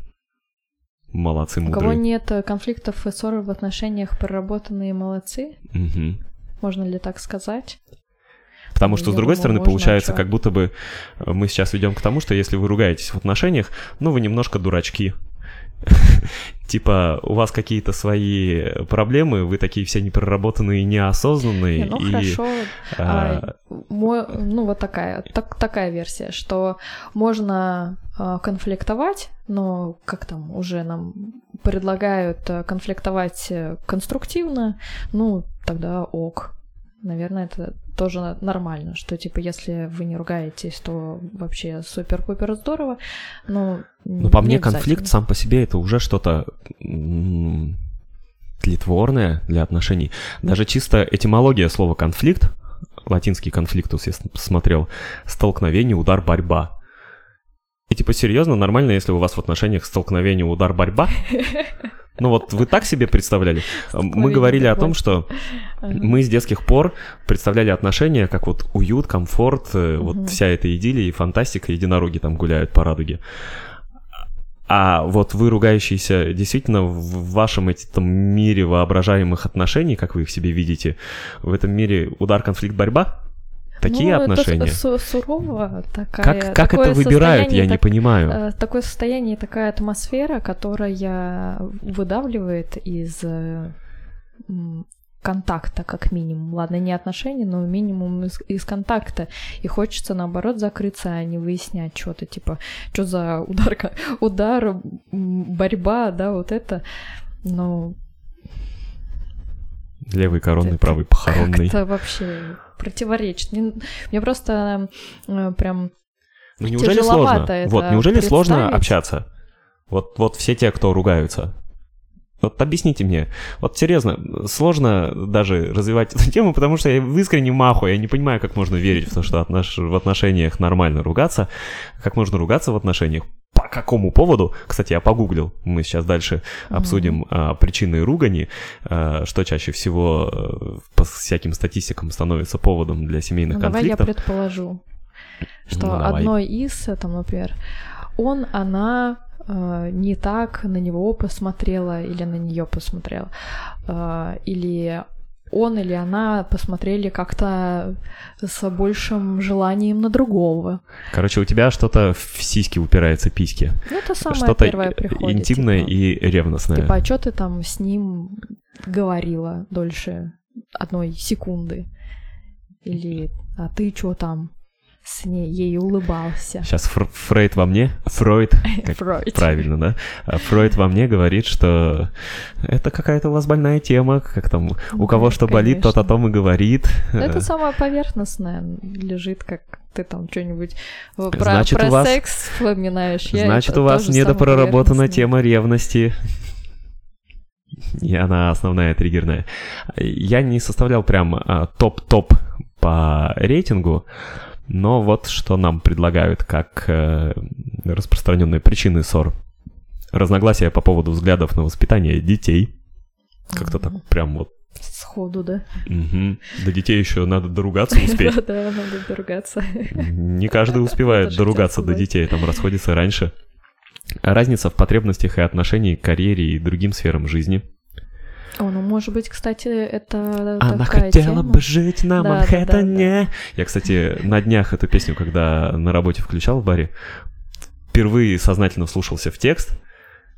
Speaker 2: Молодцы,
Speaker 1: У
Speaker 2: мудрые.
Speaker 1: кого нет э, конфликтов и ссор в отношениях, проработанные молодцы,
Speaker 2: Мгм.
Speaker 1: можно ли так сказать?
Speaker 2: Потому что,
Speaker 1: Я
Speaker 2: с другой
Speaker 1: думаю,
Speaker 2: стороны, получается,
Speaker 1: а чё?
Speaker 2: как будто бы э, мы сейчас ведем к тому, что если вы ругаетесь в отношениях, ну, вы немножко дурачки. [LAUGHS] Типа, у вас какие-то свои проблемы, вы такие все непроработанные, неосознанные.
Speaker 1: Не, ну
Speaker 2: и,
Speaker 1: хорошо.
Speaker 2: а,
Speaker 1: А, мо- ну вот такая, так, такая версия, что можно а, конфликтовать, но как там уже нам предлагают а, конфликтовать э, конструктивно, ну тогда ок. Наверное, это тоже нормально, что типа если вы не ругаетесь, то вообще супер-пупер здорово, но
Speaker 2: Ну, по
Speaker 1: не
Speaker 2: мне, конфликт сам по себе это уже что-то тлетворное для отношений. Даже чисто этимология слова конфликт, латинский конфликтус, я смотрел, столкновение, удар, борьба. И типа серьезно, нормально, если у вас в отношениях столкновение, удар, борьба? [LAUGHS] Ну вот вы так себе представляли? Мы
Speaker 1: Столкновение,
Speaker 2: говорили о том, что мы с детских пор представляли отношения как вот уют, комфорт, э, вот вся эта идиллия и фантастика, единороги там гуляют по радуге. А вот вы, ругающиеся, действительно, в вашем этом мире воображаемых отношений, как вы их себе видите, в этом мире удар, конфликт, борьба? Такие
Speaker 1: Ну, это
Speaker 2: отношения?
Speaker 1: су- сурово такая.
Speaker 2: Как, как это выбирают, я не
Speaker 1: так-
Speaker 2: понимаю.
Speaker 1: э, Такое состояние, такая атмосфера, которая выдавливает из э, контакта, как минимум. Ладно, не отношений, но минимум из, из контакта. И хочется, наоборот, закрыться, а не выяснять что-то, типа, что за удар, удар, борьба, да, вот это. Но
Speaker 2: Левый коронный,
Speaker 1: это
Speaker 2: правый похоронный.
Speaker 1: как-то вообще противоречит. Не- Мне просто э, прям
Speaker 2: Ну неужели сложно?
Speaker 1: это
Speaker 2: Вот, неужели сложно общаться? Вот, вот все те, кто ругаются. Вот объясните мне. Вот серьезно, сложно даже развивать эту тему, потому что я в искренне маху, я не понимаю, как можно верить в то, что отнош- в отношениях нормально ругаться, как можно ругаться в отношениях, по какому поводу. Кстати, я погуглил, мы сейчас дальше
Speaker 1: Мгм.
Speaker 2: обсудим а, причины ругани, а, что чаще всего э, по всяким статистикам становится поводом для семейных
Speaker 1: Ну, давай я
Speaker 2: конфликтов.
Speaker 1: предположу, что
Speaker 2: Ну, давай.
Speaker 1: одной из, э, там, например, он, она не так на него посмотрела или на нее посмотрела, Э, или он или она посмотрели как-то с большим желанием на другого.
Speaker 2: Короче, у тебя что-то в сиськи упирается, письки.
Speaker 1: Ну, это самое
Speaker 2: что-то
Speaker 1: первое приходит.
Speaker 2: интимное
Speaker 1: типа,
Speaker 2: и ревностное.
Speaker 1: Типа, а что ты там с ним говорила дольше одной секунды? Или, а ты что там с ней, ей улыбался?
Speaker 2: Сейчас Фр- Фрейд во мне, Фройд, [LAUGHS] как
Speaker 1: Фройд.
Speaker 2: правильно, да? А Фройд во мне говорит, что это какая-то у вас больная тема, как там, у кого что болит, тот о
Speaker 1: Конечно.
Speaker 2: том и говорит.
Speaker 1: Это
Speaker 2: Э,
Speaker 1: самое поверхностное лежит, как ты там что-нибудь э, про,
Speaker 2: Значит,
Speaker 1: про
Speaker 2: у вас-
Speaker 1: секс вспоминаешь. Я
Speaker 2: Значит, у вас недопроработана тема ревности. И она основная триггерная. Я не составлял прям а, топ-топ по рейтингу, но вот что нам предлагают как э, распространенные причины ссор. Разногласия по поводу взглядов на воспитание детей. Как-то так прям вот.
Speaker 1: Сходу, да?
Speaker 2: мгм. До детей еще надо доругаться [LAUGHS] успеть.
Speaker 1: Да, надо доругаться.
Speaker 2: Не каждый успевает доругаться до детей, там расходится раньше. Разница в потребностях и отношении к карьере и другим сферам жизни.
Speaker 1: О, ну, может быть, кстати, это
Speaker 2: Она
Speaker 1: такая
Speaker 2: хотела
Speaker 1: тема.
Speaker 2: бы жить на
Speaker 1: Да, да,
Speaker 2: Манхэттене. Я, кстати, на днях эту песню, когда на работе включал в баре, впервые сознательно вслушался в текст.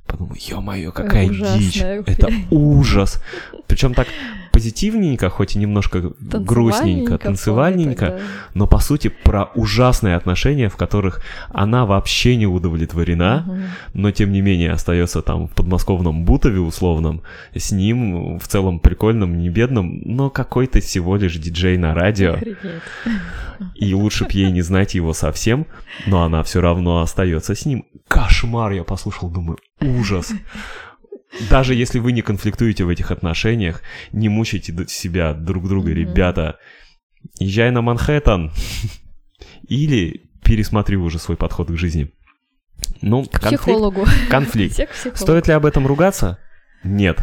Speaker 2: Подумал, ё-моё, какая
Speaker 1: Ужасная
Speaker 2: дичь.
Speaker 1: песня.
Speaker 2: Это ужас. Причем так позитивненько, хоть и немножко грустненько, танцевальненько,
Speaker 1: какой-то,
Speaker 2: но по сути про ужасные отношения, в которых она вообще не удовлетворена.
Speaker 1: Мгм.
Speaker 2: но тем не менее остается там в подмосковном Бутове условном, с ним в целом прикольным, не бедным, но какой-то всего лишь диджей на радио,
Speaker 1: Охренеть.
Speaker 2: и лучше б ей не знать его совсем, но она все равно остается с ним. Кошмар, я послушал, думаю, ужас. Даже если вы не конфликтуете в этих отношениях, не мучайте себя друг друга,
Speaker 1: Мгм.
Speaker 2: ребята. Езжай на Манхэттен. [LAUGHS] Или пересмотри уже свой подход к жизни. Ну,
Speaker 1: К
Speaker 2: конфликт,
Speaker 1: психологу.
Speaker 2: конфликт. [LAUGHS] Стоит ли об этом ругаться? Нет.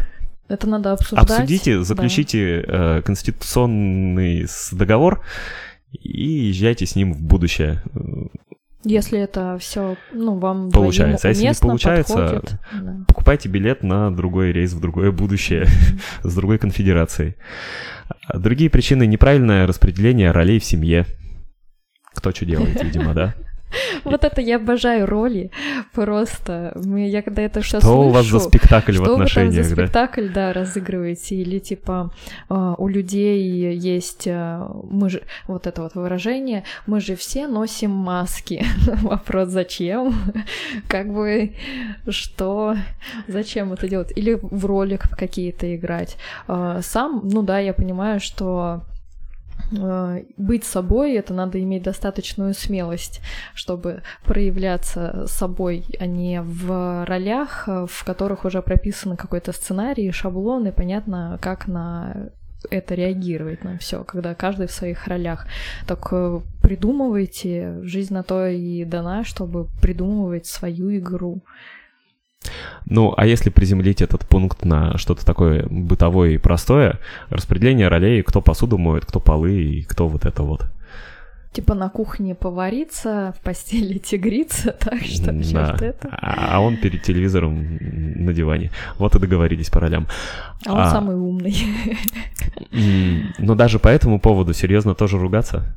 Speaker 1: Это надо обсуждать.
Speaker 2: Обсудите,
Speaker 1: да.
Speaker 2: заключите э, конституционный договор и езжайте с ним в будущее.
Speaker 1: Если это все, ну, вам
Speaker 2: Получается. А если не
Speaker 1: уместно,
Speaker 2: получается,
Speaker 1: подходит, да.
Speaker 2: Покупайте билет на другой рейс в другое будущее [LAUGHS] с другой конфедерацией. А Другие причины — неправильное распределение ролей в семье. Кто что делает, [LAUGHS] видимо, да?
Speaker 1: Вот это я обожаю роли. Просто мы, я когда это все
Speaker 2: Что
Speaker 1: слышу...
Speaker 2: у вас за спектакль в
Speaker 1: что вы там
Speaker 2: отношениях,
Speaker 1: за
Speaker 2: да?
Speaker 1: спектакль, да, разыгрываете? Или типа а, у людей есть а, мы же вот это вот выражение, мы же все носим маски. [LAUGHS] Вопрос зачем? Как бы что? Зачем это делать? Или в ролик какие-то играть? А, Сам, ну да, я понимаю, что быть собой, это надо иметь достаточную смелость, чтобы проявляться собой, а не в ролях, э, в которых уже прописан какой-то сценарий, шаблон, и понятно, как на это реагировать на все, когда каждый в своих ролях. Так э, придумывайте, жизнь на то и дана, чтобы придумывать свою игру.
Speaker 2: Ну, а если приземлить этот пункт на что-то такое бытовое и простое, распределение ролей, кто посуду моет, кто полы и кто вот это вот.
Speaker 1: Типа на кухне повариться, в постели тигриться, [LAUGHS] так что
Speaker 2: Да.
Speaker 1: черт это.
Speaker 2: А он перед телевизором на диване. Вот и договорились по ролям.
Speaker 1: А он
Speaker 2: А.
Speaker 1: самый умный. [LAUGHS]
Speaker 2: Но даже по этому поводу серьезно тоже ругаться?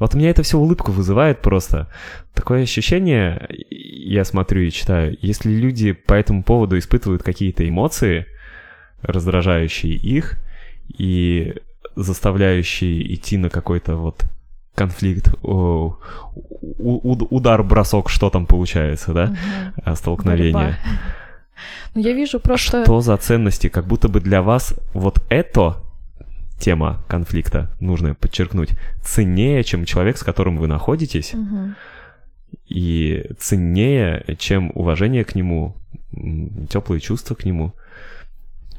Speaker 2: Вот у меня это все улыбку вызывает просто. Такое ощущение, я смотрю и читаю, если люди по этому поводу испытывают какие-то эмоции, раздражающие их и заставляющие идти на какой-то вот конфликт, о, удар, бросок, что там получается, да, а, столкновение.
Speaker 1: Борьба. [LAUGHS] Ну, я вижу просто...
Speaker 2: Что за ценности? Как будто бы для вас вот это тема конфликта, нужно подчеркнуть, ценнее, чем человек, с которым вы находитесь,
Speaker 1: Мгм.
Speaker 2: и ценнее, чем уважение к нему, теплые чувства к нему.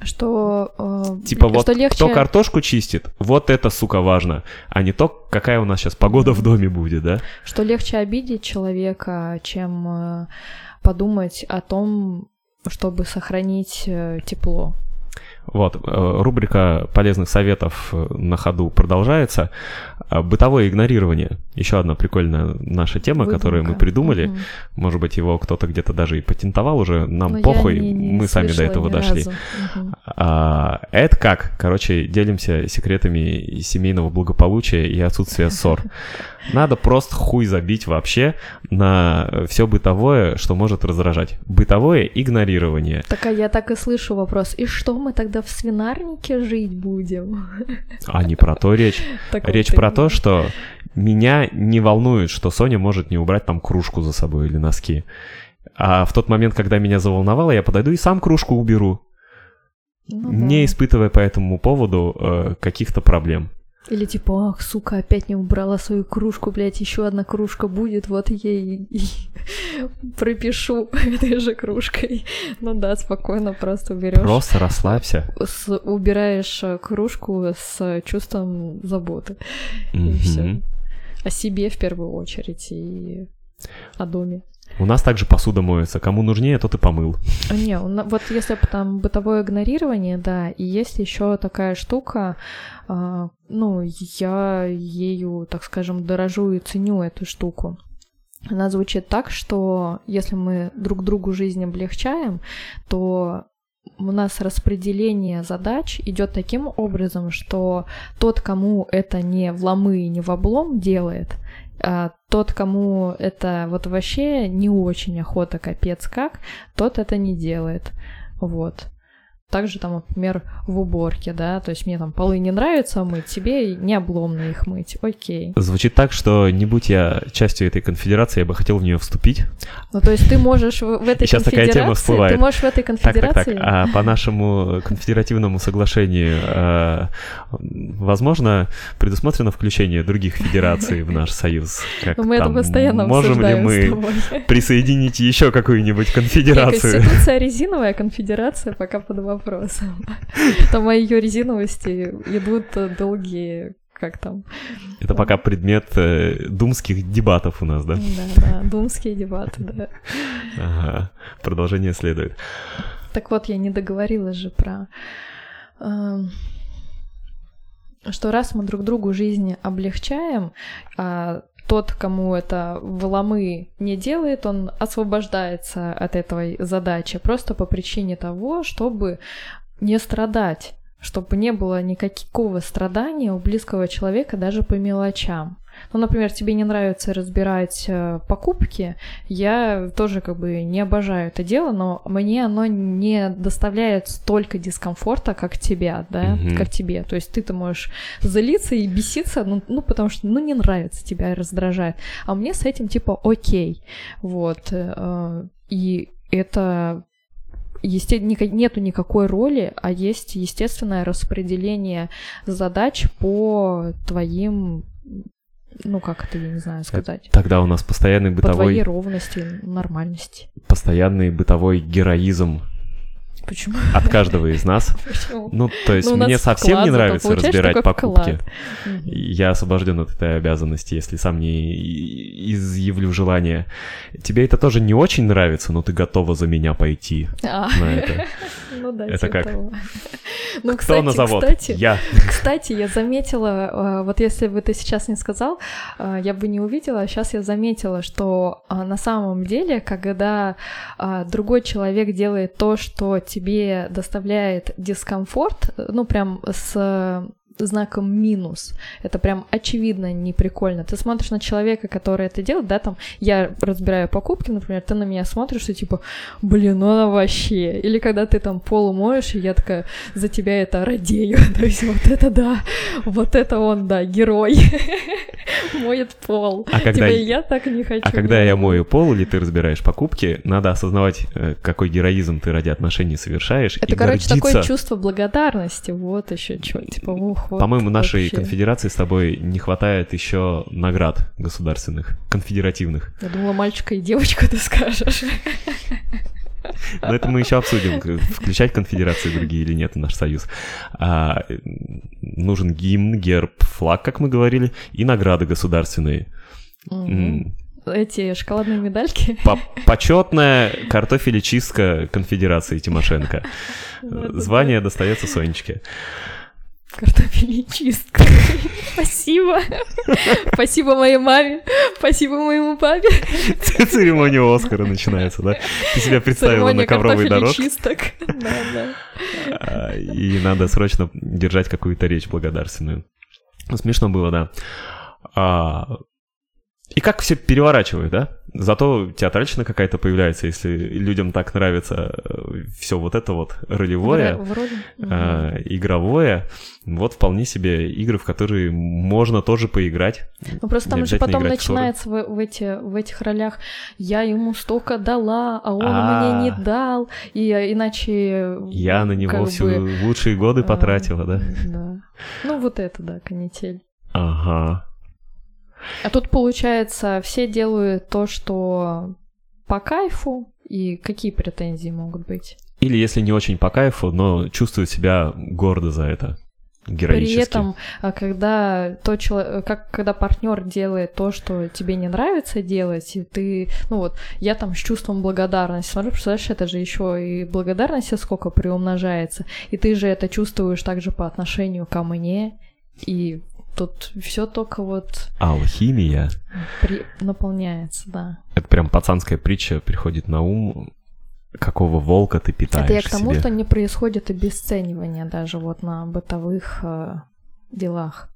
Speaker 1: Что... э,
Speaker 2: Типа вот
Speaker 1: что легче...
Speaker 2: кто картошку чистит, вот это, сука, важно, а не то, какая у нас сейчас погода в доме будет, да?
Speaker 1: Что легче обидеть человека, чем э, подумать о том, чтобы сохранить э, тепло.
Speaker 2: Вот, э, рубрика полезных советов э, на ходу продолжается. А, Бытовое игнорирование. Еще одна прикольная наша тема, которую мы
Speaker 1: Выдумка.
Speaker 2: придумали.
Speaker 1: Мгм.
Speaker 2: Может быть, его кто-то где-то даже и патентовал уже. Нам
Speaker 1: Но
Speaker 2: похуй,
Speaker 1: не- не
Speaker 2: мы сами до этого дошли.
Speaker 1: разу. Мгм.
Speaker 2: А, это как? Короче, делимся секретами семейного благополучия и отсутствия ссор. [LAUGHS] Надо просто хуй забить вообще на все бытовое, что может раздражать. Бытовое игнорирование.
Speaker 1: Так а я так и слышу вопрос. И что мы тогда в свинарнике жить будем?
Speaker 2: А не про то речь. [LAUGHS]
Speaker 1: Так вот
Speaker 2: Речь про
Speaker 1: именно.
Speaker 2: то, что меня не волнует, что Соня может не убрать там кружку за собой или носки. А в тот момент, когда меня заволновало, я подойду и сам кружку уберу,
Speaker 1: Ну
Speaker 2: не
Speaker 1: да.
Speaker 2: испытывая по этому поводу э, каких-то проблем.
Speaker 1: Или типа, ах, сука, опять не убрала свою кружку, блядь, еще одна кружка будет, вот ей и [LAUGHS] пропишу этой же кружкой. Ну да, спокойно просто уберешь.
Speaker 2: Просто расслабься.
Speaker 1: С- убираешь э, кружку с чувством заботы. И
Speaker 2: Мгм.
Speaker 1: все. О себе в первую очередь и о доме.
Speaker 2: У нас также посуда моется. Кому нужнее, тот и помыл.
Speaker 1: А, Не, вот если там бытовое игнорирование, да, и есть еще такая штука, а, ну, я ею, так скажем, дорожу и ценю эту штуку. Она звучит так, что если мы друг другу жизнь облегчаем, то у нас распределение задач идет таким образом, что тот, кому это не в ломы и не в облом делает, а тот, кому это вот вообще не очень охота, капец как, тот это не делает. Вот. Также там, например, в уборке, да, то есть мне там полы не нравится мыть, тебе не обломно их мыть, окей.
Speaker 2: Звучит так, что не будь я частью этой конфедерации, я бы хотел в нее вступить.
Speaker 1: Ну, то есть ты можешь в, в этой
Speaker 2: Сейчас такая тема
Speaker 1: конфедерации,
Speaker 2: всплывает.
Speaker 1: ты можешь в этой
Speaker 2: Так, так, так.
Speaker 1: конфедерации...
Speaker 2: А по нашему конфедеративному соглашению, э, возможно, предусмотрено включение других федераций в наш союз? Как
Speaker 1: Ну, мы это
Speaker 2: там,
Speaker 1: постоянно
Speaker 2: Можем ли мы присоединить еще какую-нибудь конфедерацию?
Speaker 1: Конституция резиновая, конфедерация пока под вопросом. [LAUGHS] Там о ее резиновости идут долгие, как там,
Speaker 2: Это пока предмет э, думских дебатов у нас, да?
Speaker 1: да, да, думские дебаты, да. [LAUGHS]
Speaker 2: Ага. Продолжение следует.
Speaker 1: Так вот, я не договорила же про... эм, что раз мы друг другу жизнь облегчаем, а тот, кому это в ломы не делает, он освобождается от этой задачи просто по причине того, чтобы не страдать чтобы не было никакого страдания у близкого человека даже по мелочам. Ну, например, тебе не нравится разбирать э, покупки, я тоже как бы не обожаю это дело, но мне оно не доставляет столько дискомфорта, как тебя, да,
Speaker 2: Мгм.
Speaker 1: как тебе. То есть ты-то можешь залиться и беситься, ну, ну, потому что, ну, не нравится тебя и раздражает. А мне с этим типа окей, вот. э, И это есте- ника- нету никакой роли, а есть естественное распределение задач по твоим, ну как это, я не знаю сказать,
Speaker 2: Тогда у нас постоянный
Speaker 1: по твоей
Speaker 2: бытовой,
Speaker 1: ровности, нормальности.
Speaker 2: постоянный бытовой героизм
Speaker 1: Почему?
Speaker 2: от каждого из нас. [LAUGHS]
Speaker 1: Почему?
Speaker 2: Ну, то есть
Speaker 1: Ну,
Speaker 2: мне совсем
Speaker 1: вклад
Speaker 2: не нравится разбирать покупки.
Speaker 1: вклад.
Speaker 2: Я освобожден от этой обязанности, если сам не изъявлю желание. Тебе это тоже не очень нравится, но ты готова за меня пойти
Speaker 1: А,
Speaker 2: на это. [LAUGHS]
Speaker 1: Ну да,
Speaker 2: Это
Speaker 1: типа
Speaker 2: как? [LAUGHS]
Speaker 1: того. Ну,
Speaker 2: Кто
Speaker 1: кстати,
Speaker 2: на завод?
Speaker 1: кстати,
Speaker 2: Я.
Speaker 1: Кстати, я заметила, э, вот если бы ты сейчас не сказал, э, я бы не увидела, а сейчас я заметила, что э, на самом деле, когда другой человек делает то, что тебе доставляет дискомфорт, ну прям с знаком минус. Это прям очевидно не прикольно. Ты смотришь на человека, который это делает, да, там, я разбираю покупки, например, ты на меня смотришь и типа, блин, ну она вообще. Или когда ты там пол моешь, и я такая, за тебя это радею. [LAUGHS] То есть вот это да, вот это он, да, герой. [LAUGHS] Моет пол.
Speaker 2: А когда
Speaker 1: Типа,
Speaker 2: я-
Speaker 1: так не хочу.
Speaker 2: А когда я мою пол или ты разбираешь покупки, надо осознавать, э, какой героизм ты ради отношений совершаешь.
Speaker 1: Это, короче, такое чувство благодарности. Вот еще что. Типа, ух, вот
Speaker 2: По-моему, нашей
Speaker 1: вообще.
Speaker 2: конфедерации с тобой не хватает еще наград государственных, конфедеративных.
Speaker 1: Я думала, мальчика и девочку ты скажешь.
Speaker 2: Но это мы еще обсудим, включать конфедерации другие или нет в наш союз. А, нужен гимн, герб, флаг, как мы говорили, и награды государственные. М,
Speaker 1: Эти шоколадные медальки.
Speaker 2: по- Почетная картофелечистка конфедерации Тимошенко. Звание достается Сонечке.
Speaker 1: Картофельная чистка. [LAUGHS] Спасибо. Спасибо моей маме. Спасибо моему папе. [LAUGHS]
Speaker 2: Церемония Оскара начинается, да? Ты себя представила
Speaker 1: Церемония
Speaker 2: на ковровой дорожке. [LAUGHS]
Speaker 1: Да, да.
Speaker 2: а, и надо срочно держать какую-то речь благодарственную. Ну, Смешно было, да. А, И как все переворачивают, да? Зато театральщина какая-то появляется, если людям так нравится все вот это вот ролевое,
Speaker 1: Вро- Вроде.
Speaker 2: А, игровое, вот вполне себе игры, в которые можно тоже поиграть.
Speaker 1: Ну просто там же потом начинается в, в эти, в этих ролях я ему столько дала, а он
Speaker 2: А.
Speaker 1: мне не дал, и э, иначе...
Speaker 2: Я на него всю
Speaker 1: бы,
Speaker 2: лучшие годы
Speaker 1: а,
Speaker 2: потратила, да?
Speaker 1: Да. Ну вот это, да, канитель.
Speaker 2: Ага.
Speaker 1: А тут, получается, все делают то, что по кайфу, и какие претензии могут быть?
Speaker 2: Или если не очень по кайфу, но чувствуют себя гордо за это. Героически.
Speaker 1: При этом, а, когда то чело- как когда партнер делает то, что тебе не нравится делать, и ты, ну вот, я там с чувством благодарности смотрю, представляешь, это же еще и благодарности сколько приумножается, и ты же это чувствуешь также по отношению ко мне, и тут все только вот
Speaker 2: Алхимия.
Speaker 1: при- наполняется, да.
Speaker 2: Это прям пацанская притча приходит на ум. Какого волка ты питаешь
Speaker 1: это я к тому,
Speaker 2: себе.
Speaker 1: что не происходит обесценивание даже вот на бытовых э, делах.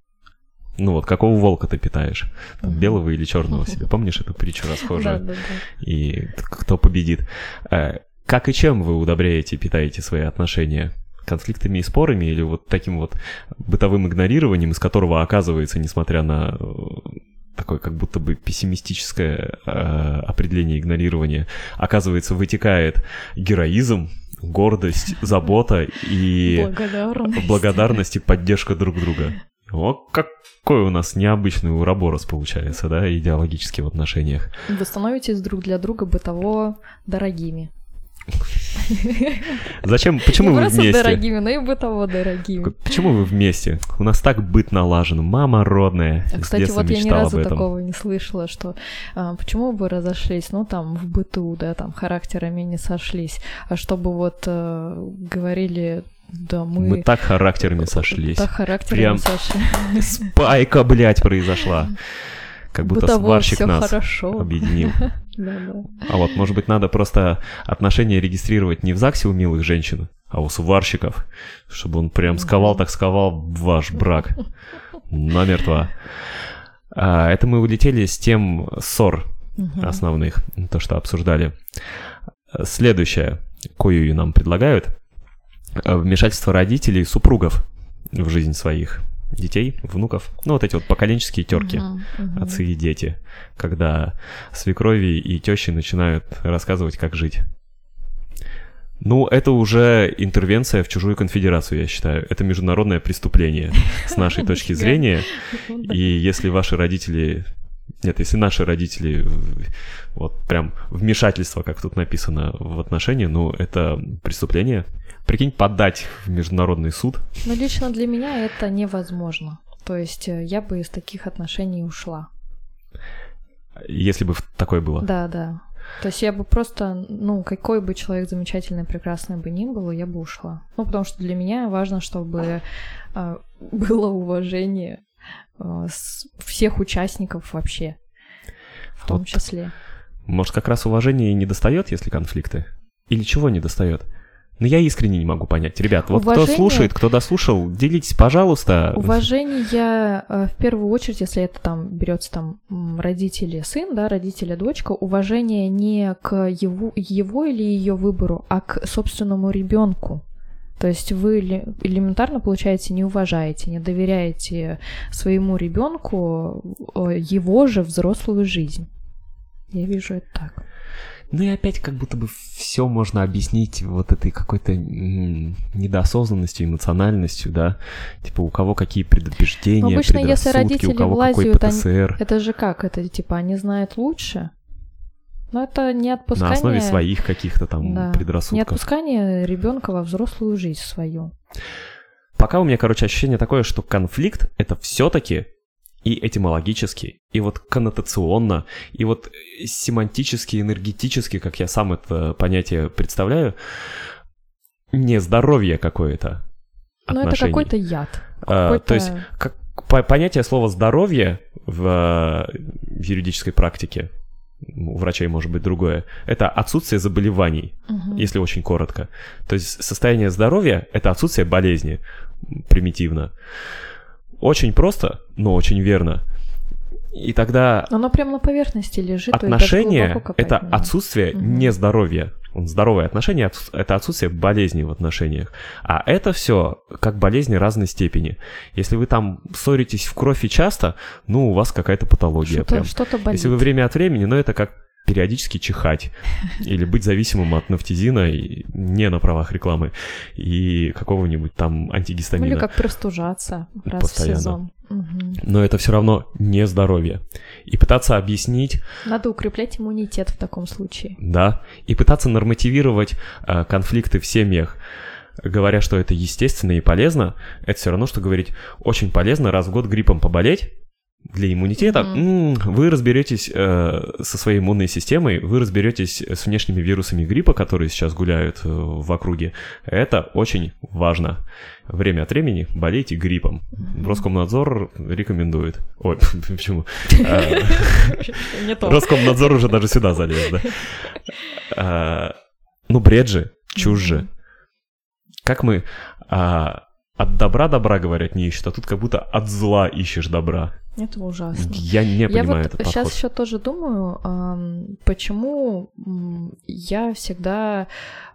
Speaker 2: Ну вот, какого волка ты питаешь? Там,
Speaker 1: Мгм.
Speaker 2: Белого или черного [LAUGHS] себе? Помнишь эту притчу расхожую?
Speaker 1: да, да.
Speaker 2: И кто победит? Э, Как и чем вы удобряете, питаете свои отношения? Конфликтами и спорами или вот таким вот бытовым игнорированием, из которого оказывается, несмотря на э, такое как будто бы пессимистическое э, определение игнорирования, оказывается, вытекает героизм, гордость, [LAUGHS] забота и
Speaker 1: Благодарность.
Speaker 2: благодарность и поддержка друг друга. О, какой у нас необычный уроборос получается, да, идеологически в отношениях.
Speaker 1: Вы становитесь друг для друга бытово дорогими. [LAUGHS]
Speaker 2: Зачем, почему
Speaker 1: не
Speaker 2: вы вместе?
Speaker 1: дорогими, но и бытово дорогими.
Speaker 2: Почему вы вместе? У нас так быт налажен. Мама родная.
Speaker 1: А, кстати, вот я ни разу такого не слышала, что а, почему бы разошлись, ну там в быту, да, там характерами не сошлись, а чтобы вот э, говорили, да мы,
Speaker 2: Мы так характерами сошлись.
Speaker 1: так характерами
Speaker 2: Прям
Speaker 1: сошлись.
Speaker 2: Спайка, блядь, произошла. [LAUGHS] Как будто
Speaker 1: Бытовое
Speaker 2: сварщик нас
Speaker 1: хорошо.
Speaker 2: объединил. [LAUGHS] А вот, может быть, надо просто отношения регистрировать не в ЗАГСе у милых женщин, а у сварщиков, чтобы он прям сковал так сковал ваш брак. Намертво. А, это мы улетели с тем ссор основных, то, что обсуждали. Следующее, кое нам предлагают, вмешательство родителей и супругов в жизнь своих детей, внуков. Ну, вот эти вот поколенческие терки,
Speaker 1: Мгм, мгм.
Speaker 2: отцы и дети, когда свекрови и тещи начинают рассказывать, как жить. Ну, это уже интервенция в чужую конфедерацию, я считаю. Это международное преступление с нашей [LAUGHS] точки зрения.
Speaker 1: Ну.
Speaker 2: И если ваши родители... Нет, если наши родители вот прям вмешательство, как тут написано, в отношения, ну, это преступление. Прикинь, подать в международный суд.
Speaker 1: Но лично для меня это невозможно. То есть э, я бы из таких отношений ушла.
Speaker 2: Если бы такое было.
Speaker 1: Да, да. То есть я бы просто, ну, какой бы человек замечательный, прекрасный бы ни был, я бы ушла. Ну, потому что для меня важно, чтобы а, было уважение с всех участников вообще, в том
Speaker 2: Вот.
Speaker 1: числе.
Speaker 2: Может, как раз уважение и не достает, если конфликты? Или чего не достает? Ну, я искренне не могу понять. Ребят, вот кто
Speaker 1: Уважение-
Speaker 2: слушает, кто дослушал, делитесь, пожалуйста.
Speaker 1: Уважение э, в первую очередь, если это там берется там родители сын, да, родители дочка, уважение не к его, его или ее выбору, а к собственному ребенку. То есть вы эле- элементарно, получается, не уважаете, не доверяете своему ребенку э, его же взрослую жизнь. Я вижу это так.
Speaker 2: Ну и опять как будто бы все можно объяснить вот этой какой-то м, недоосознанностью, эмоциональностью, да? Типа у кого какие предубеждения,
Speaker 1: Но обычно, если родители
Speaker 2: у кого какой
Speaker 1: влазят, они-
Speaker 2: ПТСР.
Speaker 1: Это же как? Это типа они знают лучше? Но это не
Speaker 2: На
Speaker 1: отпускание...
Speaker 2: основе своих каких-то там
Speaker 1: Да. Не
Speaker 2: предрассудков.
Speaker 1: отпускание ребенка во взрослую жизнь свою.
Speaker 2: Пока у меня, короче, ощущение такое, что конфликт — это все-таки и этимологически, и вот коннотационно, и вот семантически, энергетически, как я сам это понятие представляю, не здоровье какое-то.
Speaker 1: Ну, это какой-то яд.
Speaker 2: А,
Speaker 1: какой-то-
Speaker 2: то есть как, по- понятие слова здоровье в э, юридической практике у врачей может быть другое. Это отсутствие заболеваний,
Speaker 1: Мгм.
Speaker 2: если очень коротко. То есть состояние здоровья — это отсутствие болезни, примитивно. Очень просто, но очень верно. И тогда
Speaker 1: Оно прям на поверхности лежит.
Speaker 2: отношения это
Speaker 1: надо.
Speaker 2: отсутствие
Speaker 1: Мгм.
Speaker 2: нездоровья. Здоровые отношения — это отсутствие болезни в отношениях. А это все как болезни разной степени. Если вы там ссоритесь в кровь и часто, ну, у вас какая-то патология
Speaker 1: Что-то, что-то болит.
Speaker 2: Если вы время от времени, ну, это как периодически чихать или быть зависимым от нафтизина не на правах рекламы и какого-нибудь там антигистамина.
Speaker 1: Или как простужаться раз
Speaker 2: Постоянно.
Speaker 1: в сезон.
Speaker 2: Но это все равно не здоровье. И пытаться объяснить
Speaker 1: Надо укреплять иммунитет в таком случае.
Speaker 2: да, и пытаться нормативировать э, конфликты в семьях, говоря, что это естественно и полезно, это все равно, что говорить, очень полезно раз в год гриппом поболеть, для иммунитета м, вы разберетесь э, со своей иммунной системой, вы разберетесь с внешними вирусами гриппа, которые сейчас гуляют э, в округе. Это очень важно. Время от времени болейте гриппом. Роскомнадзор рекомендует. Ой, [LAUGHS] почему? [LAUGHS]
Speaker 1: То.
Speaker 2: Роскомнадзор уже даже сюда залез, да. А, Ну, бред же, чушь же. Как мы а, от добра добра, говорят, не ищут, а тут как будто от зла ищешь добра.
Speaker 1: Это ужасно.
Speaker 2: Я не
Speaker 1: Я
Speaker 2: понимаю
Speaker 1: вот
Speaker 2: этот
Speaker 1: сейчас
Speaker 2: подход.
Speaker 1: еще тоже думаю, почему я всегда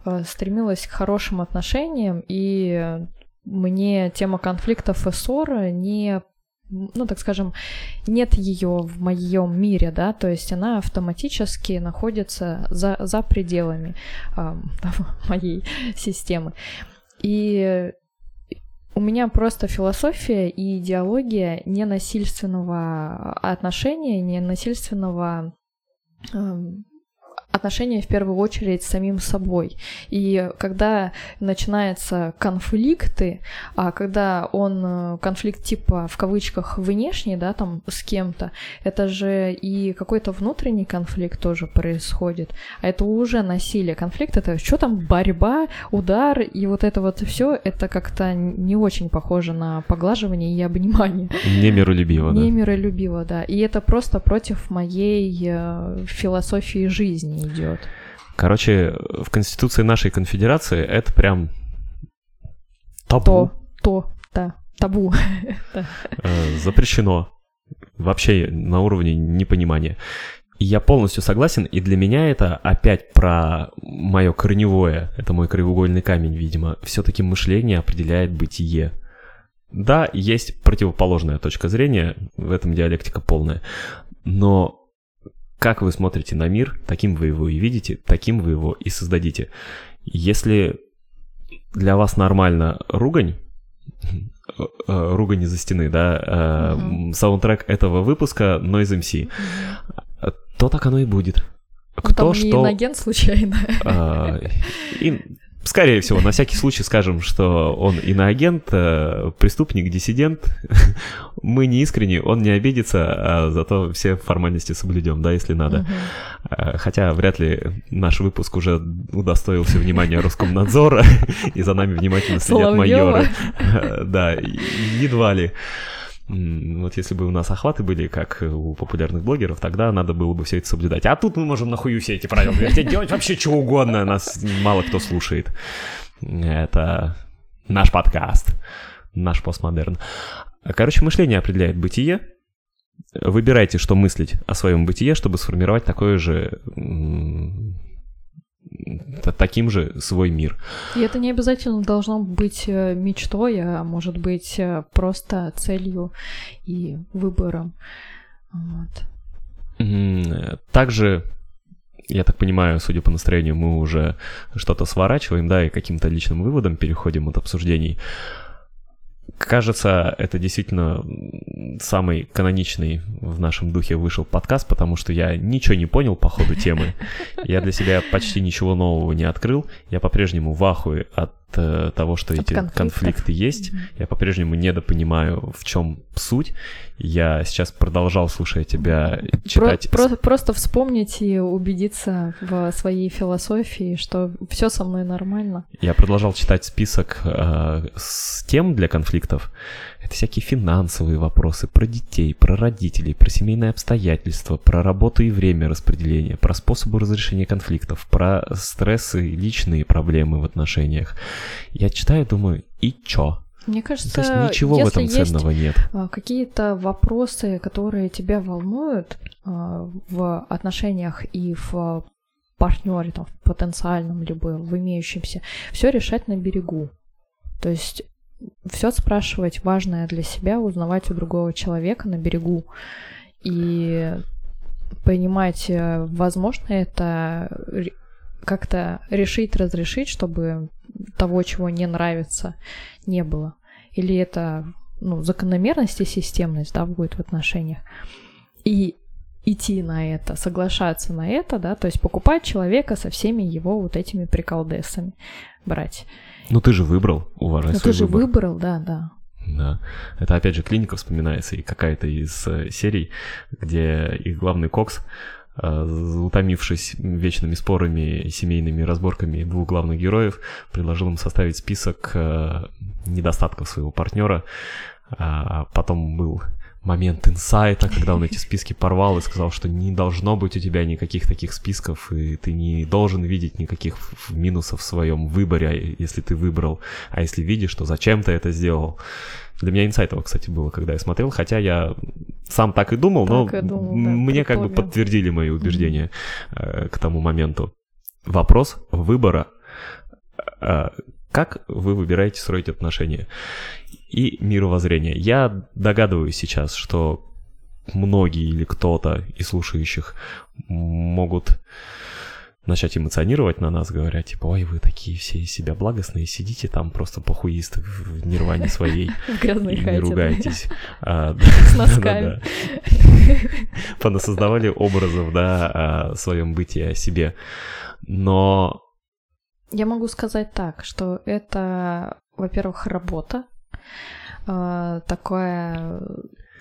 Speaker 1: э, стремилась к хорошим отношениям, и мне тема конфликтов и ссоры не ну, так скажем, нет ее в моем мире, да, то есть она автоматически находится за, за пределами ам, [LAUGHS] моей системы. И у меня просто философия и идеология ненасильственного отношения, ненасильственного эм, отношения в первую очередь с самим собой. И когда начинаются конфликты, а когда он э, конфликт типа в кавычках внешний, да, там с кем-то, это же и какой-то внутренний конфликт тоже происходит. А это уже насилие. Конфликт это что там, борьба, удар, и вот это вот все, это как-то не очень похоже на поглаживание и обнимание.
Speaker 2: Не миролюбиво, да.
Speaker 1: Не миролюбиво, да. И это просто против моей э, философии жизни идет.
Speaker 2: Короче, в Конституции нашей конфедерации это прям табу.
Speaker 1: То, то, да, табу. [LAUGHS]
Speaker 2: Э, запрещено. Вообще на уровне непонимания. И я полностью согласен, и для меня это опять про мое корневое, это мой краеугольный камень, видимо. Все-таки мышление определяет бытие. Да, есть противоположная точка зрения, в этом диалектика полная. Но как вы смотрите на мир, таким вы его и видите, таким вы его и создадите. Если для вас нормально ругань, э, э, ругань из-за стены, да, угу. саундтрек этого выпуска Noise MC, то так оно и будет.
Speaker 1: Кто Там что... не агент случайно.
Speaker 2: А, и, скорее всего, на всякий случай скажем, что он иноагент, э, преступник, диссидент. [LAUGHS] Мы не искренне, он не обидится, а зато все формальности соблюдем, да, если надо. Угу. Хотя вряд ли наш выпуск уже удостоился внимания Роскомнадзора, [LAUGHS] и за нами внимательно следят майоры. Да, едва ли. Вот если бы у нас охваты были, как у популярных блогеров, тогда надо было бы все это соблюдать. А тут мы можем нахую все эти правила делать вообще что угодно, нас мало кто слушает. Это наш подкаст, наш постмодерн. Короче, мышление определяет бытие. Выбирайте, что мыслить о своем бытие, чтобы сформировать такое же таким же свой мир.
Speaker 1: И это не обязательно должно быть э, мечтой, а может быть э, просто целью и выбором. Вот.
Speaker 2: Также, я так понимаю, судя по настроению, мы уже что-то сворачиваем, да, и каким-то личным выводом переходим от обсуждений. Кажется, это действительно самый каноничный в нашем духе вышел подкаст, потому что я ничего не понял по ходу темы. Я для себя почти ничего нового не открыл. Я по-прежнему в ахуе от того, что от эти конфликтов. конфликты есть. Mm-hmm. Я по-прежнему недопонимаю, в чем суть. Я сейчас продолжал, слушая тебя, читать...
Speaker 1: Про- про- просто вспомнить и убедиться в своей философии, что все со мной нормально.
Speaker 2: Я продолжал читать список э, с тем для конфликтов. Это всякие финансовые вопросы про детей, про родителей, про семейные обстоятельства, про работу и время распределения, про способы разрешения конфликтов, про стрессы личные проблемы в отношениях. Я читаю, думаю, и чё?
Speaker 1: Мне кажется,
Speaker 2: То есть ничего в этом ценного нет.
Speaker 1: А, какие-то вопросы, которые тебя волнуют а, в отношениях и в партнере, там, в потенциальном либо в имеющемся, все решать на берегу. То есть все спрашивать важное для себя, узнавать у другого человека на берегу и понимать, э, возможно это как-то решить, разрешить, чтобы того, чего не нравится, не было. Или это ну, закономерность и системность, да, будет в отношениях. И идти на это, соглашаться на это, да, то есть покупать человека со всеми его вот этими приколдесами брать.
Speaker 2: Ну ты же выбрал, уважай
Speaker 1: Ну
Speaker 2: свой
Speaker 1: ты же
Speaker 2: выбор.
Speaker 1: выбрал, да, да.
Speaker 2: Да. Это опять же клиника вспоминается и какая-то из э, серий, где их главный Кокс, э, утомившись вечными спорами, семейными разборками двух главных героев, предложил им составить список э, недостатков своего партнера. А потом был момент инсайта, когда он эти списки порвал и сказал, что не должно быть у тебя никаких таких списков, и ты не должен видеть никаких минусов в своем выборе, если ты выбрал. А если видишь, то зачем ты это сделал? Для меня инсайтово, кстати, было, когда я смотрел, хотя я сам так и думал, так но и думал, да, мне как бы подтвердили мои убеждения mm-hmm. к тому моменту. Вопрос выбора. Как вы выбираете строить отношения? и мировоззрение. Я догадываюсь сейчас, что многие или кто-то из слушающих могут начать эмоционировать на нас, говоря, типа, ой, вы такие все из себя благостные, сидите там просто похуисты в нирване своей [LAUGHS]
Speaker 1: В грязной
Speaker 2: и не
Speaker 1: хате. да.
Speaker 2: ругайтесь. [LAUGHS] А, [LAUGHS]
Speaker 1: С носками.
Speaker 2: да. Понасоздавали образов, да, о своем бытии, о себе. Но
Speaker 1: Я могу сказать так, что это, во-первых, работа э, такая,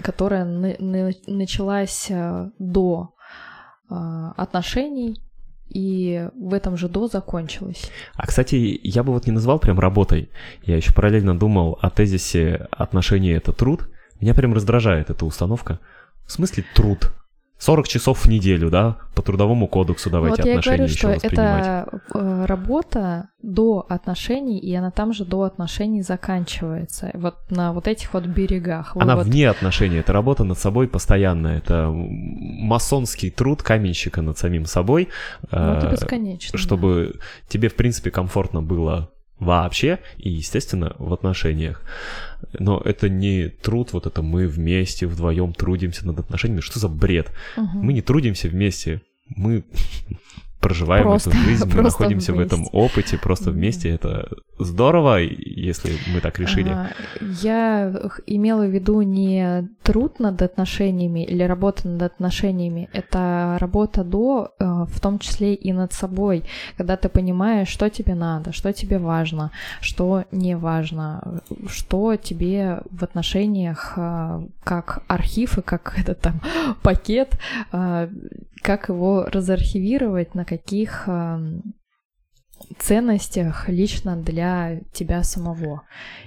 Speaker 1: которая на- на- началась э, до э, отношений и в этом же до закончилась.
Speaker 2: А, кстати, я бы вот не назвал прям работой. Я еще параллельно думал о тезисе «отношения — это труд». Меня прям раздражает эта установка. В смысле труд? 40 часов в неделю, да? По трудовому кодексу давайте
Speaker 1: вот я
Speaker 2: отношения
Speaker 1: говорю,
Speaker 2: еще
Speaker 1: что это э, работа до отношений, и она там же до отношений заканчивается. Вот на вот этих вот берегах. Вы
Speaker 2: Она
Speaker 1: вот-
Speaker 2: вне отношений, это работа над собой постоянно. Это масонский труд каменщика над самим собой.
Speaker 1: Ну, это
Speaker 2: э,
Speaker 1: бесконечно. да.
Speaker 2: чтобы тебе, в принципе, комфортно было вообще и, естественно, в отношениях. Но это не труд, вот это мы вместе, вдвоем трудимся над отношениями. Что за бред?
Speaker 1: Мгм.
Speaker 2: Мы не трудимся вместе, мы [LAUGHS] проживаем
Speaker 1: Просто-
Speaker 2: эту жизнь, мы находимся в этом
Speaker 1: вместе.
Speaker 2: опыте, просто вместе. Это здорово, если мы так решили.
Speaker 1: А, Я имела в виду не труд над отношениями или работа над отношениями, это работа до, э, в том числе и над собой, когда ты понимаешь, что тебе надо, что тебе важно, что не важно, что тебе в отношениях э, как архив и как [LAUGHS] этот там пакет, э, как его разархивировать, на каких эм, ценностях лично для тебя самого.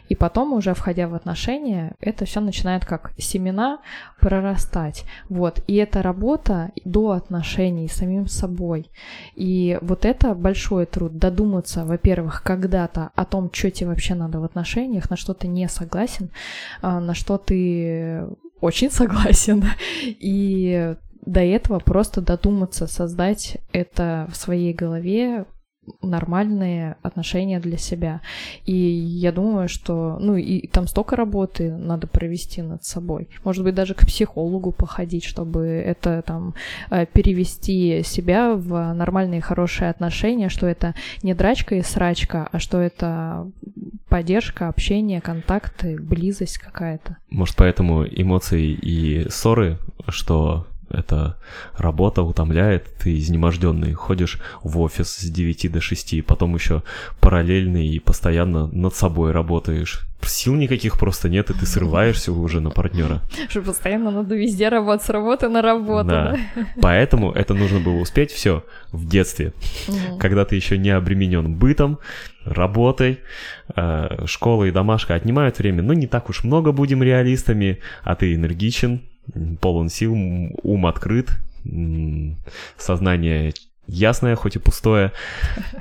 Speaker 1: И потом, уже входя в отношения, это все начинает как семена прорастать. Вот. И это работа до отношений с самим собой. И вот это большой труд. Додуматься, во-первых, когда-то о том, что тебе вообще надо в отношениях, на что ты не согласен, а, на что ты очень [LAUGHS] согласен. И до этого просто додуматься, создать это в своей голове, нормальные отношения для себя. И я думаю, что, ну, и там столько работы надо провести над собой. Может быть, даже к психологу походить, чтобы это там э, перевести себя в нормальные хорошие отношения, что это не драчка и срачка, а что это поддержка, общение, контакты, близость какая-то.
Speaker 2: Может, поэтому эмоции и ссоры, что эта работа утомляет, ты изнеможденный, ходишь в офис с 9 до 6, потом еще параллельно и постоянно над собой работаешь. Сил никаких просто нет, и ты срываешься уже на партнера.
Speaker 1: Что постоянно надо везде работать, с работы на работу.
Speaker 2: Да.
Speaker 1: да?
Speaker 2: Поэтому это нужно было успеть все в детстве, когда ты еще не обременен бытом, работой, э, школа и домашка отнимают время, но не так уж много будем реалистами, а ты энергичен, полон сил, ум открыт, сознание ясное, хоть и пустое.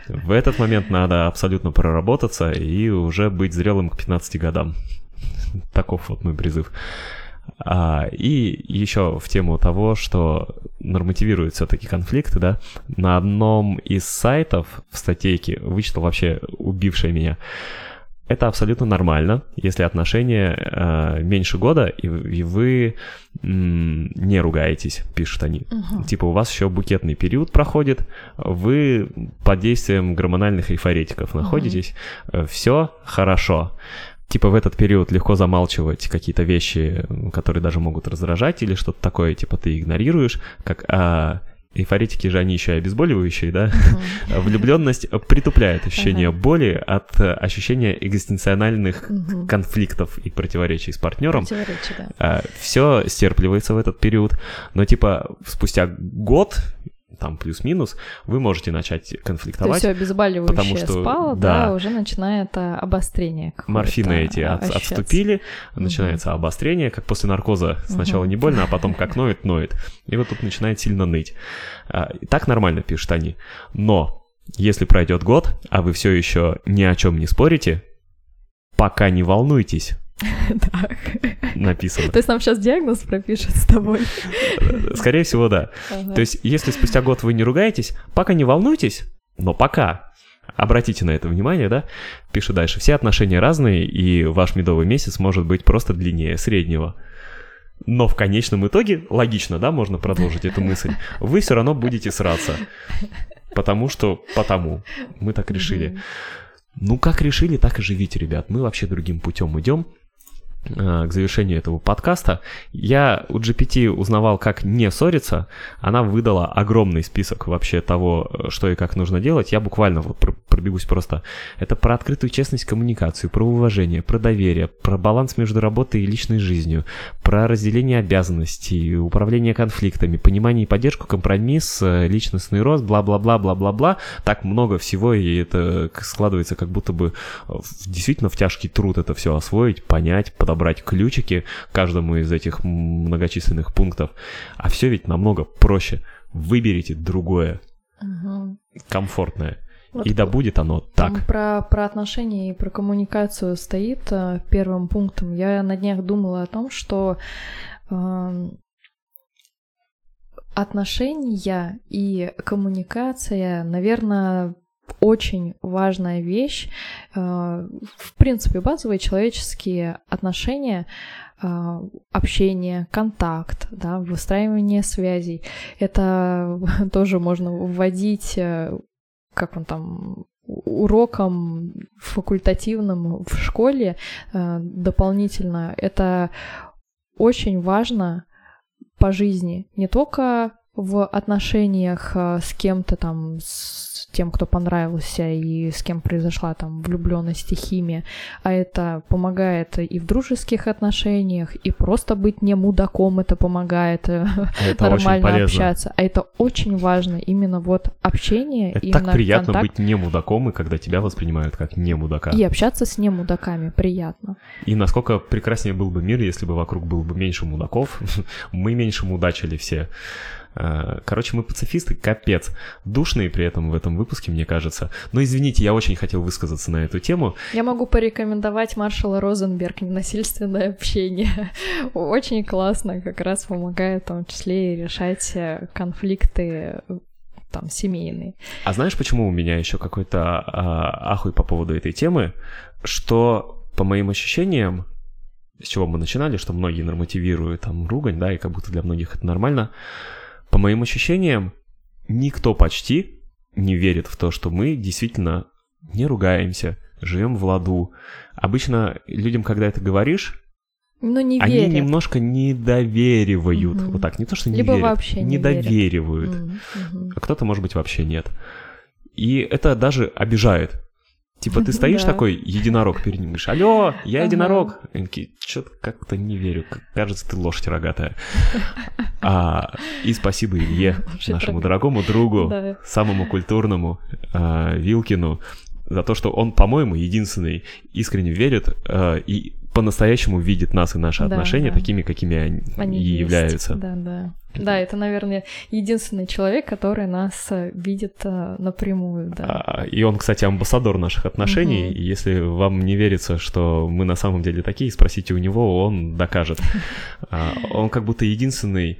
Speaker 2: В этот момент надо абсолютно проработаться и уже быть зрелым к 15 годам. Таков вот мой призыв. А, и еще в тему того, что нормативируют все-таки конфликты, да, на одном из сайтов в статейке вычитал вообще убившее меня. Это абсолютно нормально, если отношения э, меньше года, и, вы- и вы м, не ругаетесь, пишут они.
Speaker 1: Мгм.
Speaker 2: Типа у вас еще букетный период проходит, вы под действием гормональных эйфоретиков находитесь, все хорошо. Типа в этот период легко замалчивать какие-то вещи, которые даже могут раздражать или что-то такое, типа ты игнорируешь, как а, эйфоретики же они еще и обезболивающие, да? [LAUGHS] Влюбленность притупляет ощущение
Speaker 1: Ага.
Speaker 2: боли от э, ощущения экзистенциональных
Speaker 1: Мгм.
Speaker 2: конфликтов и противоречий с партнером.
Speaker 1: Противоречие, да.
Speaker 2: все стерпливается в этот период, но типа спустя год, там плюс-минус, вы можете начать
Speaker 1: То есть
Speaker 2: конфликтовать.
Speaker 1: все обезболивающее
Speaker 2: потому что,
Speaker 1: спало, да,
Speaker 2: да.
Speaker 1: уже начинает а, обострение
Speaker 2: Морфины эти от-
Speaker 1: ощущаться.
Speaker 2: отступили,
Speaker 1: Мгм.
Speaker 2: начинается обострение, как после наркоза. Сначала
Speaker 1: Мгм.
Speaker 2: не больно, а потом как ноет, ноет. И вот тут начинает сильно ныть. А, так нормально, пишут они. Но если пройдет год, а вы все еще ни о чем не спорите, пока не волнуйтесь, [LAUGHS]
Speaker 1: Так.
Speaker 2: написано.
Speaker 1: То есть нам сейчас диагноз пропишет с тобой.
Speaker 2: Скорее всего, да.
Speaker 1: Ага.
Speaker 2: То есть, если спустя год вы не ругаетесь, пока не волнуйтесь, но пока. Обратите на это внимание, да? Пишу дальше. Все отношения разные, и ваш медовый месяц может быть просто длиннее среднего. Но в конечном итоге, логично, да, можно продолжить эту мысль, вы все равно будете сраться. потому что потому. Мы так решили. Ну, как решили, так и живите, ребят. Мы вообще другим путем идем. А, К завершению этого подкаста я у GPT узнавал, как не ссориться. Она выдала огромный список вообще того, э, что и как нужно делать. Я буквально вот пробегусь просто. Это про открытую честность коммуникацию, про уважение, про доверие, про баланс между работой и личной жизнью, про разделение обязанностей, управление конфликтами, понимание и поддержку, компромисс, э, личностный рост, бла-бла-бла, бла-бла-бла. Так много всего, и это складывается как будто бы э, действительно в тяжкий труд это все освоить, понять, подобрать ключики каждому из этих многочисленных пунктов. А все ведь намного проще. Выберите другое,
Speaker 1: Мгм.
Speaker 2: комфортное.
Speaker 1: Вот
Speaker 2: И да будет оно так.
Speaker 1: про, про отношения и про коммуникацию стоит э, первым пунктом. Я на днях думала о том, что эм, отношения и коммуникация, наверное, очень важная вещь. Э, В принципе, базовые человеческие отношения, э, общение, контакт, да, выстраивание связей. Это [LAUGHS] тоже можно вводить, э, как он там, уроком факультативным в школе э, дополнительно. Это очень важно по жизни. Не только в отношениях э, с кем-то там, с тем, кто понравился и с кем произошла там влюбленность и химия, а это помогает и в дружеских отношениях, и просто быть не мудаком это помогает э,
Speaker 2: Это
Speaker 1: нормально общаться. А это очень важно, именно вот общение,
Speaker 2: Это так приятно
Speaker 1: контакт.
Speaker 2: быть не мудаком, и когда тебя воспринимают как не мудака.
Speaker 1: И общаться с немудаками приятно.
Speaker 2: И насколько прекраснее был бы мир, если бы вокруг было бы меньше мудаков. [LAUGHS] Мы меньше мудачили все. Э, Короче, мы пацифисты, капец. Душные при этом в этом выпуске, мне кажется. Но извините, я очень хотел высказаться на эту тему.
Speaker 1: Я могу порекомендовать маршала Розенберг «Ненасильственное общение». [LAUGHS] Очень классно, как раз помогает в том числе и решать э, конфликты там семейные.
Speaker 2: А знаешь, почему у меня еще какой-то а, ахуй по поводу этой темы? Что, по моим ощущениям, с чего мы начинали, что многие нормативируют там ругань, да, и как будто для многих это нормально. По моим ощущениям, никто почти не верит в то, что мы действительно не ругаемся, живем в ладу. Обычно людям, когда это говоришь,
Speaker 1: Но не
Speaker 2: они
Speaker 1: верят.
Speaker 2: немножко недоверивают.
Speaker 1: Мгм.
Speaker 2: Вот так, не то, что не
Speaker 1: Либо
Speaker 2: верят,
Speaker 1: вообще не
Speaker 2: недоверивают.
Speaker 1: Мгм.
Speaker 2: А кто-то, может быть, вообще нет. И это даже обижает. Типа ты [LAUGHS] стоишь
Speaker 1: Да.
Speaker 2: такой, единорог перед ним, говоришь, алло, я
Speaker 1: Ага.
Speaker 2: единорог. Они такие, что-то как-то не верю, кажется, ты лошадь рогатая. [LAUGHS] А, и спасибо Илье, [LAUGHS] нашему дорогому другу,
Speaker 1: Да.
Speaker 2: самому культурному, а, Вилкину, за то, что он, по-моему, единственный искренне верит а, и по-настоящему видит нас и наши
Speaker 1: Да,
Speaker 2: отношения
Speaker 1: да.
Speaker 2: такими, какими они,
Speaker 1: Они
Speaker 2: и
Speaker 1: есть.
Speaker 2: являются.
Speaker 1: Да, да. Да, это, наверное, единственный человек, который нас э, видит э, напрямую, да.
Speaker 2: А, И он, кстати, амбассадор наших отношений. И если вам не верится, что мы на самом деле такие, спросите у него, он докажет. [LAUGHS] А, Он как будто единственный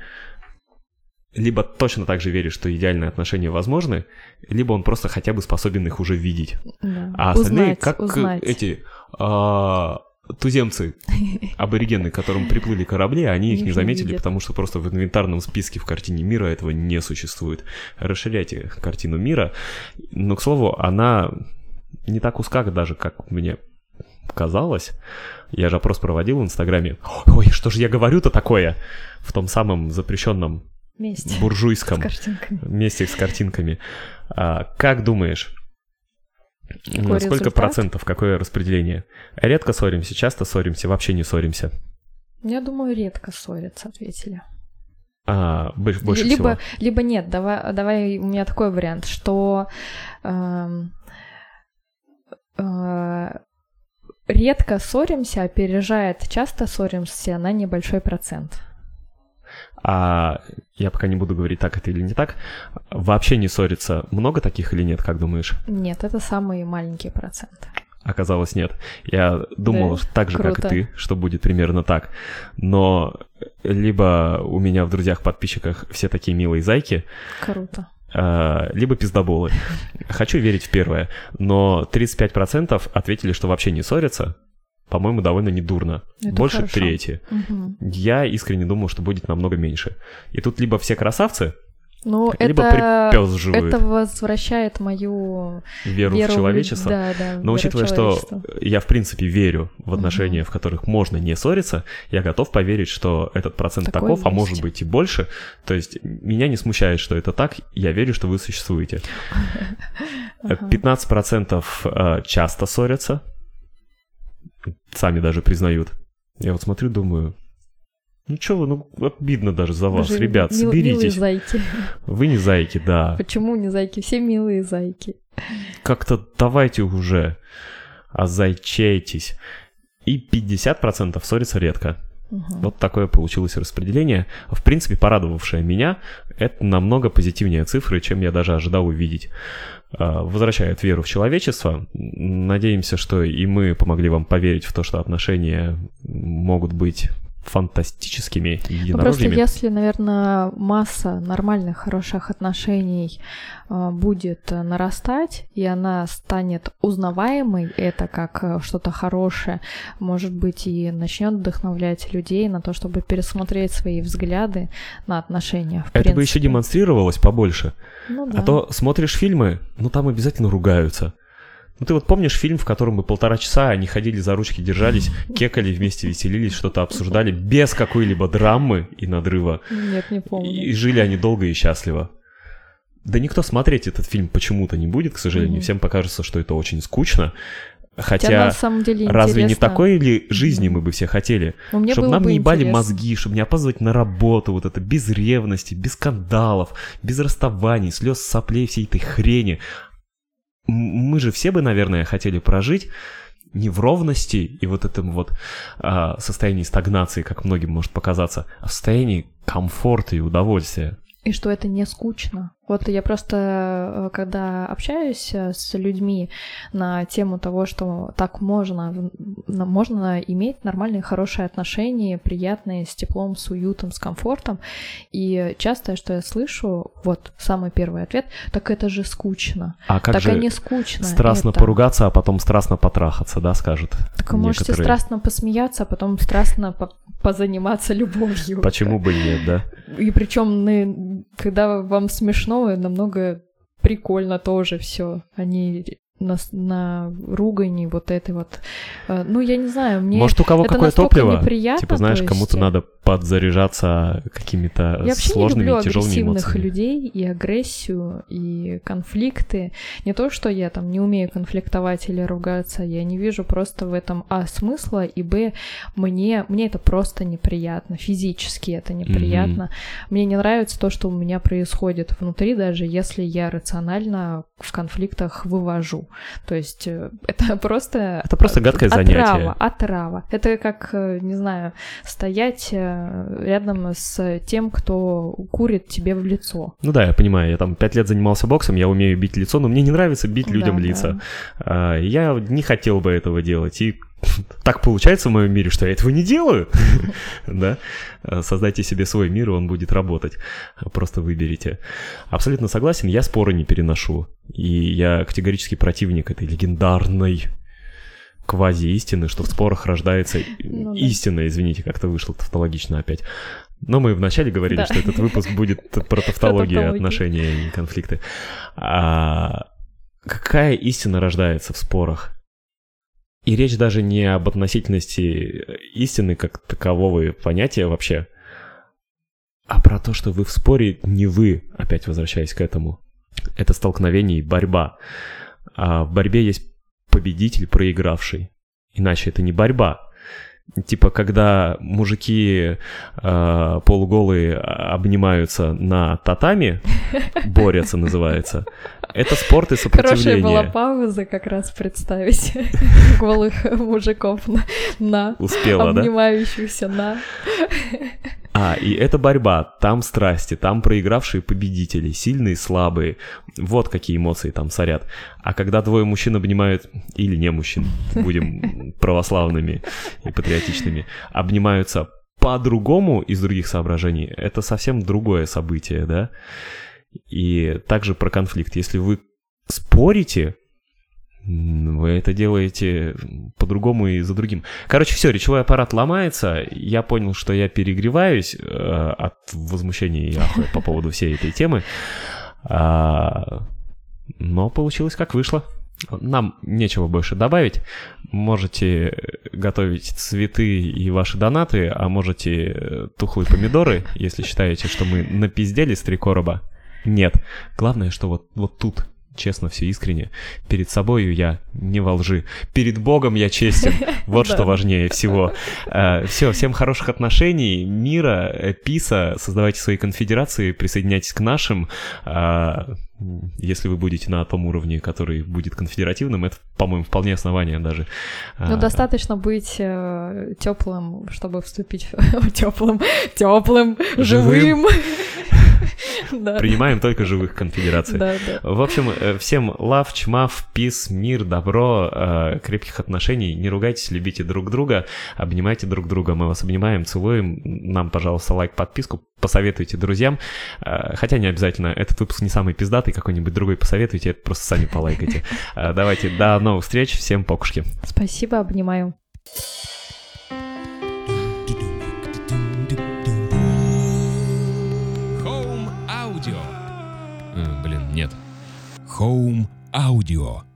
Speaker 2: либо точно так же верит, что идеальные отношения возможны, либо он просто хотя бы способен их уже видеть.
Speaker 1: Да.
Speaker 2: А остальные,
Speaker 1: Узнать,
Speaker 2: как
Speaker 1: узнать.
Speaker 2: эти а, туземцы, [LAUGHS] аборигены, к которым приплыли корабли, они их не заметили, потому что просто в инвентарном списке в картине мира этого не существует. Расширяйте картину мира. Но, к слову, она не так узка даже, как мне казалось. Я же опрос проводил в Инстаграме. Ой, что же я говорю-то такое? В том самом запрещенном
Speaker 1: Вместе. С
Speaker 2: буржуйском
Speaker 1: картинками.
Speaker 2: месте с картинками. А, как думаешь,
Speaker 1: Какой
Speaker 2: сколько
Speaker 1: результат?
Speaker 2: процентов, какое распределение? Редко ссоримся, часто ссоримся, вообще не ссоримся.
Speaker 1: Я думаю, редко ссорятся, ответили.
Speaker 2: А, больше,
Speaker 1: либо,
Speaker 2: всего.
Speaker 1: либо нет, давай, давай у меня такой вариант, что эм, э, редко ссоримся, опережает часто ссоримся на небольшой процент.
Speaker 2: А я пока не буду говорить, так это или не так. Вообще не ссориться. Много таких или нет, как думаешь?
Speaker 1: Нет, это самый маленький процент.
Speaker 2: Оказалось, нет. Я думал
Speaker 1: Да,
Speaker 2: так же, как и
Speaker 1: круто.
Speaker 2: ты, что будет примерно так. Но либо у меня в друзьях-подписчиках все такие милые зайки,
Speaker 1: Круто.
Speaker 2: а, либо пиздоболы. Хочу верить в первое, но 35% ответили, что вообще не ссорятся. По-моему, довольно недурно.
Speaker 1: Это
Speaker 2: Больше
Speaker 1: хорошо.
Speaker 2: трети.
Speaker 1: Мгм.
Speaker 2: Я искренне думал, что будет намного меньше. И тут либо все красавцы,
Speaker 1: Ну,
Speaker 2: Либо
Speaker 1: это,
Speaker 2: припёзживают.
Speaker 1: это возвращает мою
Speaker 2: веру, в человечество.
Speaker 1: Да, да.
Speaker 2: Но
Speaker 1: веру
Speaker 2: учитывая, что я в принципе верю в отношения, в которых можно не ссориться, я готов поверить, что этот процент
Speaker 1: Такое
Speaker 2: таков, а
Speaker 1: есть.
Speaker 2: может быть и больше. То есть меня не смущает, что это так, я верю, что вы существуете. [LAUGHS]
Speaker 1: Ага.
Speaker 2: 15% э, часто ссорятся, сами даже признают. Я вот смотрю, думаю, ну чё вы, ну обидно даже за вас,
Speaker 1: же
Speaker 2: ребят,
Speaker 1: мил- милые
Speaker 2: соберитесь.
Speaker 1: зайки.
Speaker 2: Вы не зайки, да.
Speaker 1: Почему не зайки? Все милые зайки.
Speaker 2: Как-то давайте уже озайчайтесь. И 50% ссорятся редко.
Speaker 1: Мгм.
Speaker 2: Вот такое получилось распределение. В принципе, порадовавшее меня, это намного позитивнее цифры, чем я даже ожидал увидеть. А, веру в человечество. Надеемся, что и мы помогли вам поверить в то, что отношения могут быть фантастическими
Speaker 1: Ну, просто
Speaker 2: единорожными.
Speaker 1: если, наверное, масса нормальных, хороших отношений а, будет нарастать, и она станет узнаваемой, это как э, что-то хорошее, может быть, и начнет вдохновлять людей на то, чтобы пересмотреть свои взгляды на отношения.
Speaker 2: Это бы еще
Speaker 1: принципе.
Speaker 2: демонстрировалось побольше.
Speaker 1: Ну да.
Speaker 2: А то смотришь фильмы, ну там обязательно ругаются. Ну ты вот помнишь фильм, в котором бы полтора часа они ходили за ручки, держались, кекали вместе, веселились, что-то обсуждали без какой-либо драмы и надрыва.
Speaker 1: Нет, не помню.
Speaker 2: И жили они долго и счастливо. Да никто смотреть этот фильм почему-то не будет, к сожалению.
Speaker 1: Мгм.
Speaker 2: Всем покажется, что это очень скучно.
Speaker 1: Хотя,
Speaker 2: Хотя,
Speaker 1: на самом деле
Speaker 2: разве не
Speaker 1: интересно.
Speaker 2: такой ли жизни мы бы все хотели?
Speaker 1: Ну,
Speaker 2: чтобы нам не ебали
Speaker 1: интересно.
Speaker 2: мозги, чтобы не опаздывать на работу, вот это без ревности, без скандалов, без расставаний, слез, соплей, всей этой хрени. Мы же все бы, наверное, хотели прожить не в ровности и вот этом вот а, состоянии стагнации, как многим может показаться, а в состоянии комфорта и удовольствия.
Speaker 1: И что это не скучно. Вот я просто, э, когда общаюсь э, с людьми на тему того, что так можно, можно иметь нормальные, хорошие отношения, приятные, с теплом, с уютом, с комфортом. И часто, что я слышу, вот самый первый ответ, так это же скучно.
Speaker 2: А как
Speaker 1: так
Speaker 2: же
Speaker 1: не скучно.
Speaker 2: страстно
Speaker 1: это.
Speaker 2: поругаться, а потом страстно потрахаться, да, скажут
Speaker 1: Так вы можете
Speaker 2: некоторые.
Speaker 1: страстно посмеяться, а потом страстно по- позаниматься любовью.
Speaker 2: Почему бы и нет, да?
Speaker 1: И причем, когда вам смешно, намного прикольно тоже все. Они на, на ругани вот этой вот. э, Ну, я не знаю, мне
Speaker 2: Может, у кого
Speaker 1: это
Speaker 2: какое топливо?
Speaker 1: неприятно,
Speaker 2: Типа, знаешь,
Speaker 1: то
Speaker 2: кому-то
Speaker 1: есть-
Speaker 2: надо подзаряжаться какими-то
Speaker 1: Я вообще не
Speaker 2: сложными
Speaker 1: люблю
Speaker 2: тяжелыми
Speaker 1: агрессивных
Speaker 2: эмоциями.
Speaker 1: людей и агрессию, и конфликты. Не то, что я там не умею конфликтовать или ругаться, я не вижу просто в этом, а, смысла, и, б, мне, мне это просто неприятно, физически это неприятно. Мне не нравится то, что у меня происходит внутри, даже если я рационально в конфликтах вывожу. То есть э, [LAUGHS] это просто...
Speaker 2: Это просто гадкое
Speaker 1: отрава,
Speaker 2: занятие.
Speaker 1: Отрава. Это как, э, не знаю, стоять э, рядом с тем, кто курит тебе в лицо.
Speaker 2: Ну да, я понимаю, я там пять лет занимался боксом, я умею бить лицо, но мне не нравится бить людям
Speaker 1: Да,
Speaker 2: лица.
Speaker 1: да.
Speaker 2: А, Я не хотел бы этого делать, и [LAUGHS] так получается в моем мире, что я этого не делаю. [LAUGHS] Да? А, Создайте себе свой мир, и он будет работать. Просто выберите. Абсолютно согласен, я споры не переношу. И я категорически противник этой легендарной квази-истины, что в спорах рождается
Speaker 1: Ну да.
Speaker 2: истина, извините, как-то вышло тавтологично опять. Но мы вначале говорили,
Speaker 1: Да.
Speaker 2: что этот выпуск будет [LAUGHS] про тавтологию. отношения и конфликты. А какая истина рождается в спорах? И речь даже не об относительности истины как такового понятия вообще, а про то, что вы в споре не вы, опять возвращаясь к этому. Это столкновение и борьба. А в борьбе есть победитель, проигравший. Иначе это не борьба. Типа, когда мужики э, полуголые обнимаются на татами, борются называется, это спорт и
Speaker 1: Хорошая была
Speaker 2: сопротивление.
Speaker 1: пауза как раз представить [LAUGHS] голых мужиков на, на
Speaker 2: Успела, да?
Speaker 1: обнимающихся на...
Speaker 2: А, и это борьба, там страсти, там проигравшие победители, сильные, слабые. Вот какие эмоции там сорят. А когда двое мужчин обнимают, или не мужчин, будем [LAUGHS] православными и патриотичными, обнимаются по-другому из других соображений, это совсем другое событие, да? И также про конфликт. Если вы спорите, Вы это делаете по-другому и за другим. Короче, все, речевой аппарат ломается. Я понял, что я перегреваюсь э, от возмущения и ахуя по поводу всей этой темы. А, но получилось как вышло. Нам нечего больше добавить. Можете готовить цветы и ваши донаты, а можете тухлые помидоры, если считаете, что мы напиздели с три короба. Нет. Главное, что вот, вот тут честно, все искренне. Перед собою я не во лжи. Перед Богом я честен. [LAUGHS] Вот что важнее всего. Э, Все, всем хороших отношений, мира, э, писа. Создавайте свои конфедерации, присоединяйтесь к нашим. А, Если вы будете на том уровне, который будет конфедеративным, это, по-моему, вполне основание даже.
Speaker 1: Ну,
Speaker 2: А,
Speaker 1: достаточно быть теплым, чтобы вступить [LAUGHS] теплым, теплым, живым. Да.
Speaker 2: Принимаем только живых конфедераций. В общем, э, всем лав, чмав, пис, мир, добро, э, крепких отношений. Не ругайтесь, любите друг друга, обнимайте друг друга. Мы вас обнимаем, целуем. Нам, пожалуйста, лайк, подписку. Посоветуйте друзьям. Э, Хотя не обязательно. Этот выпуск не самый пиздатый, какой-нибудь другой посоветуйте. Это просто сами полайкайте. Давайте, до новых встреч. Всем покушки.
Speaker 1: Спасибо, обнимаю.
Speaker 4: Home Audio.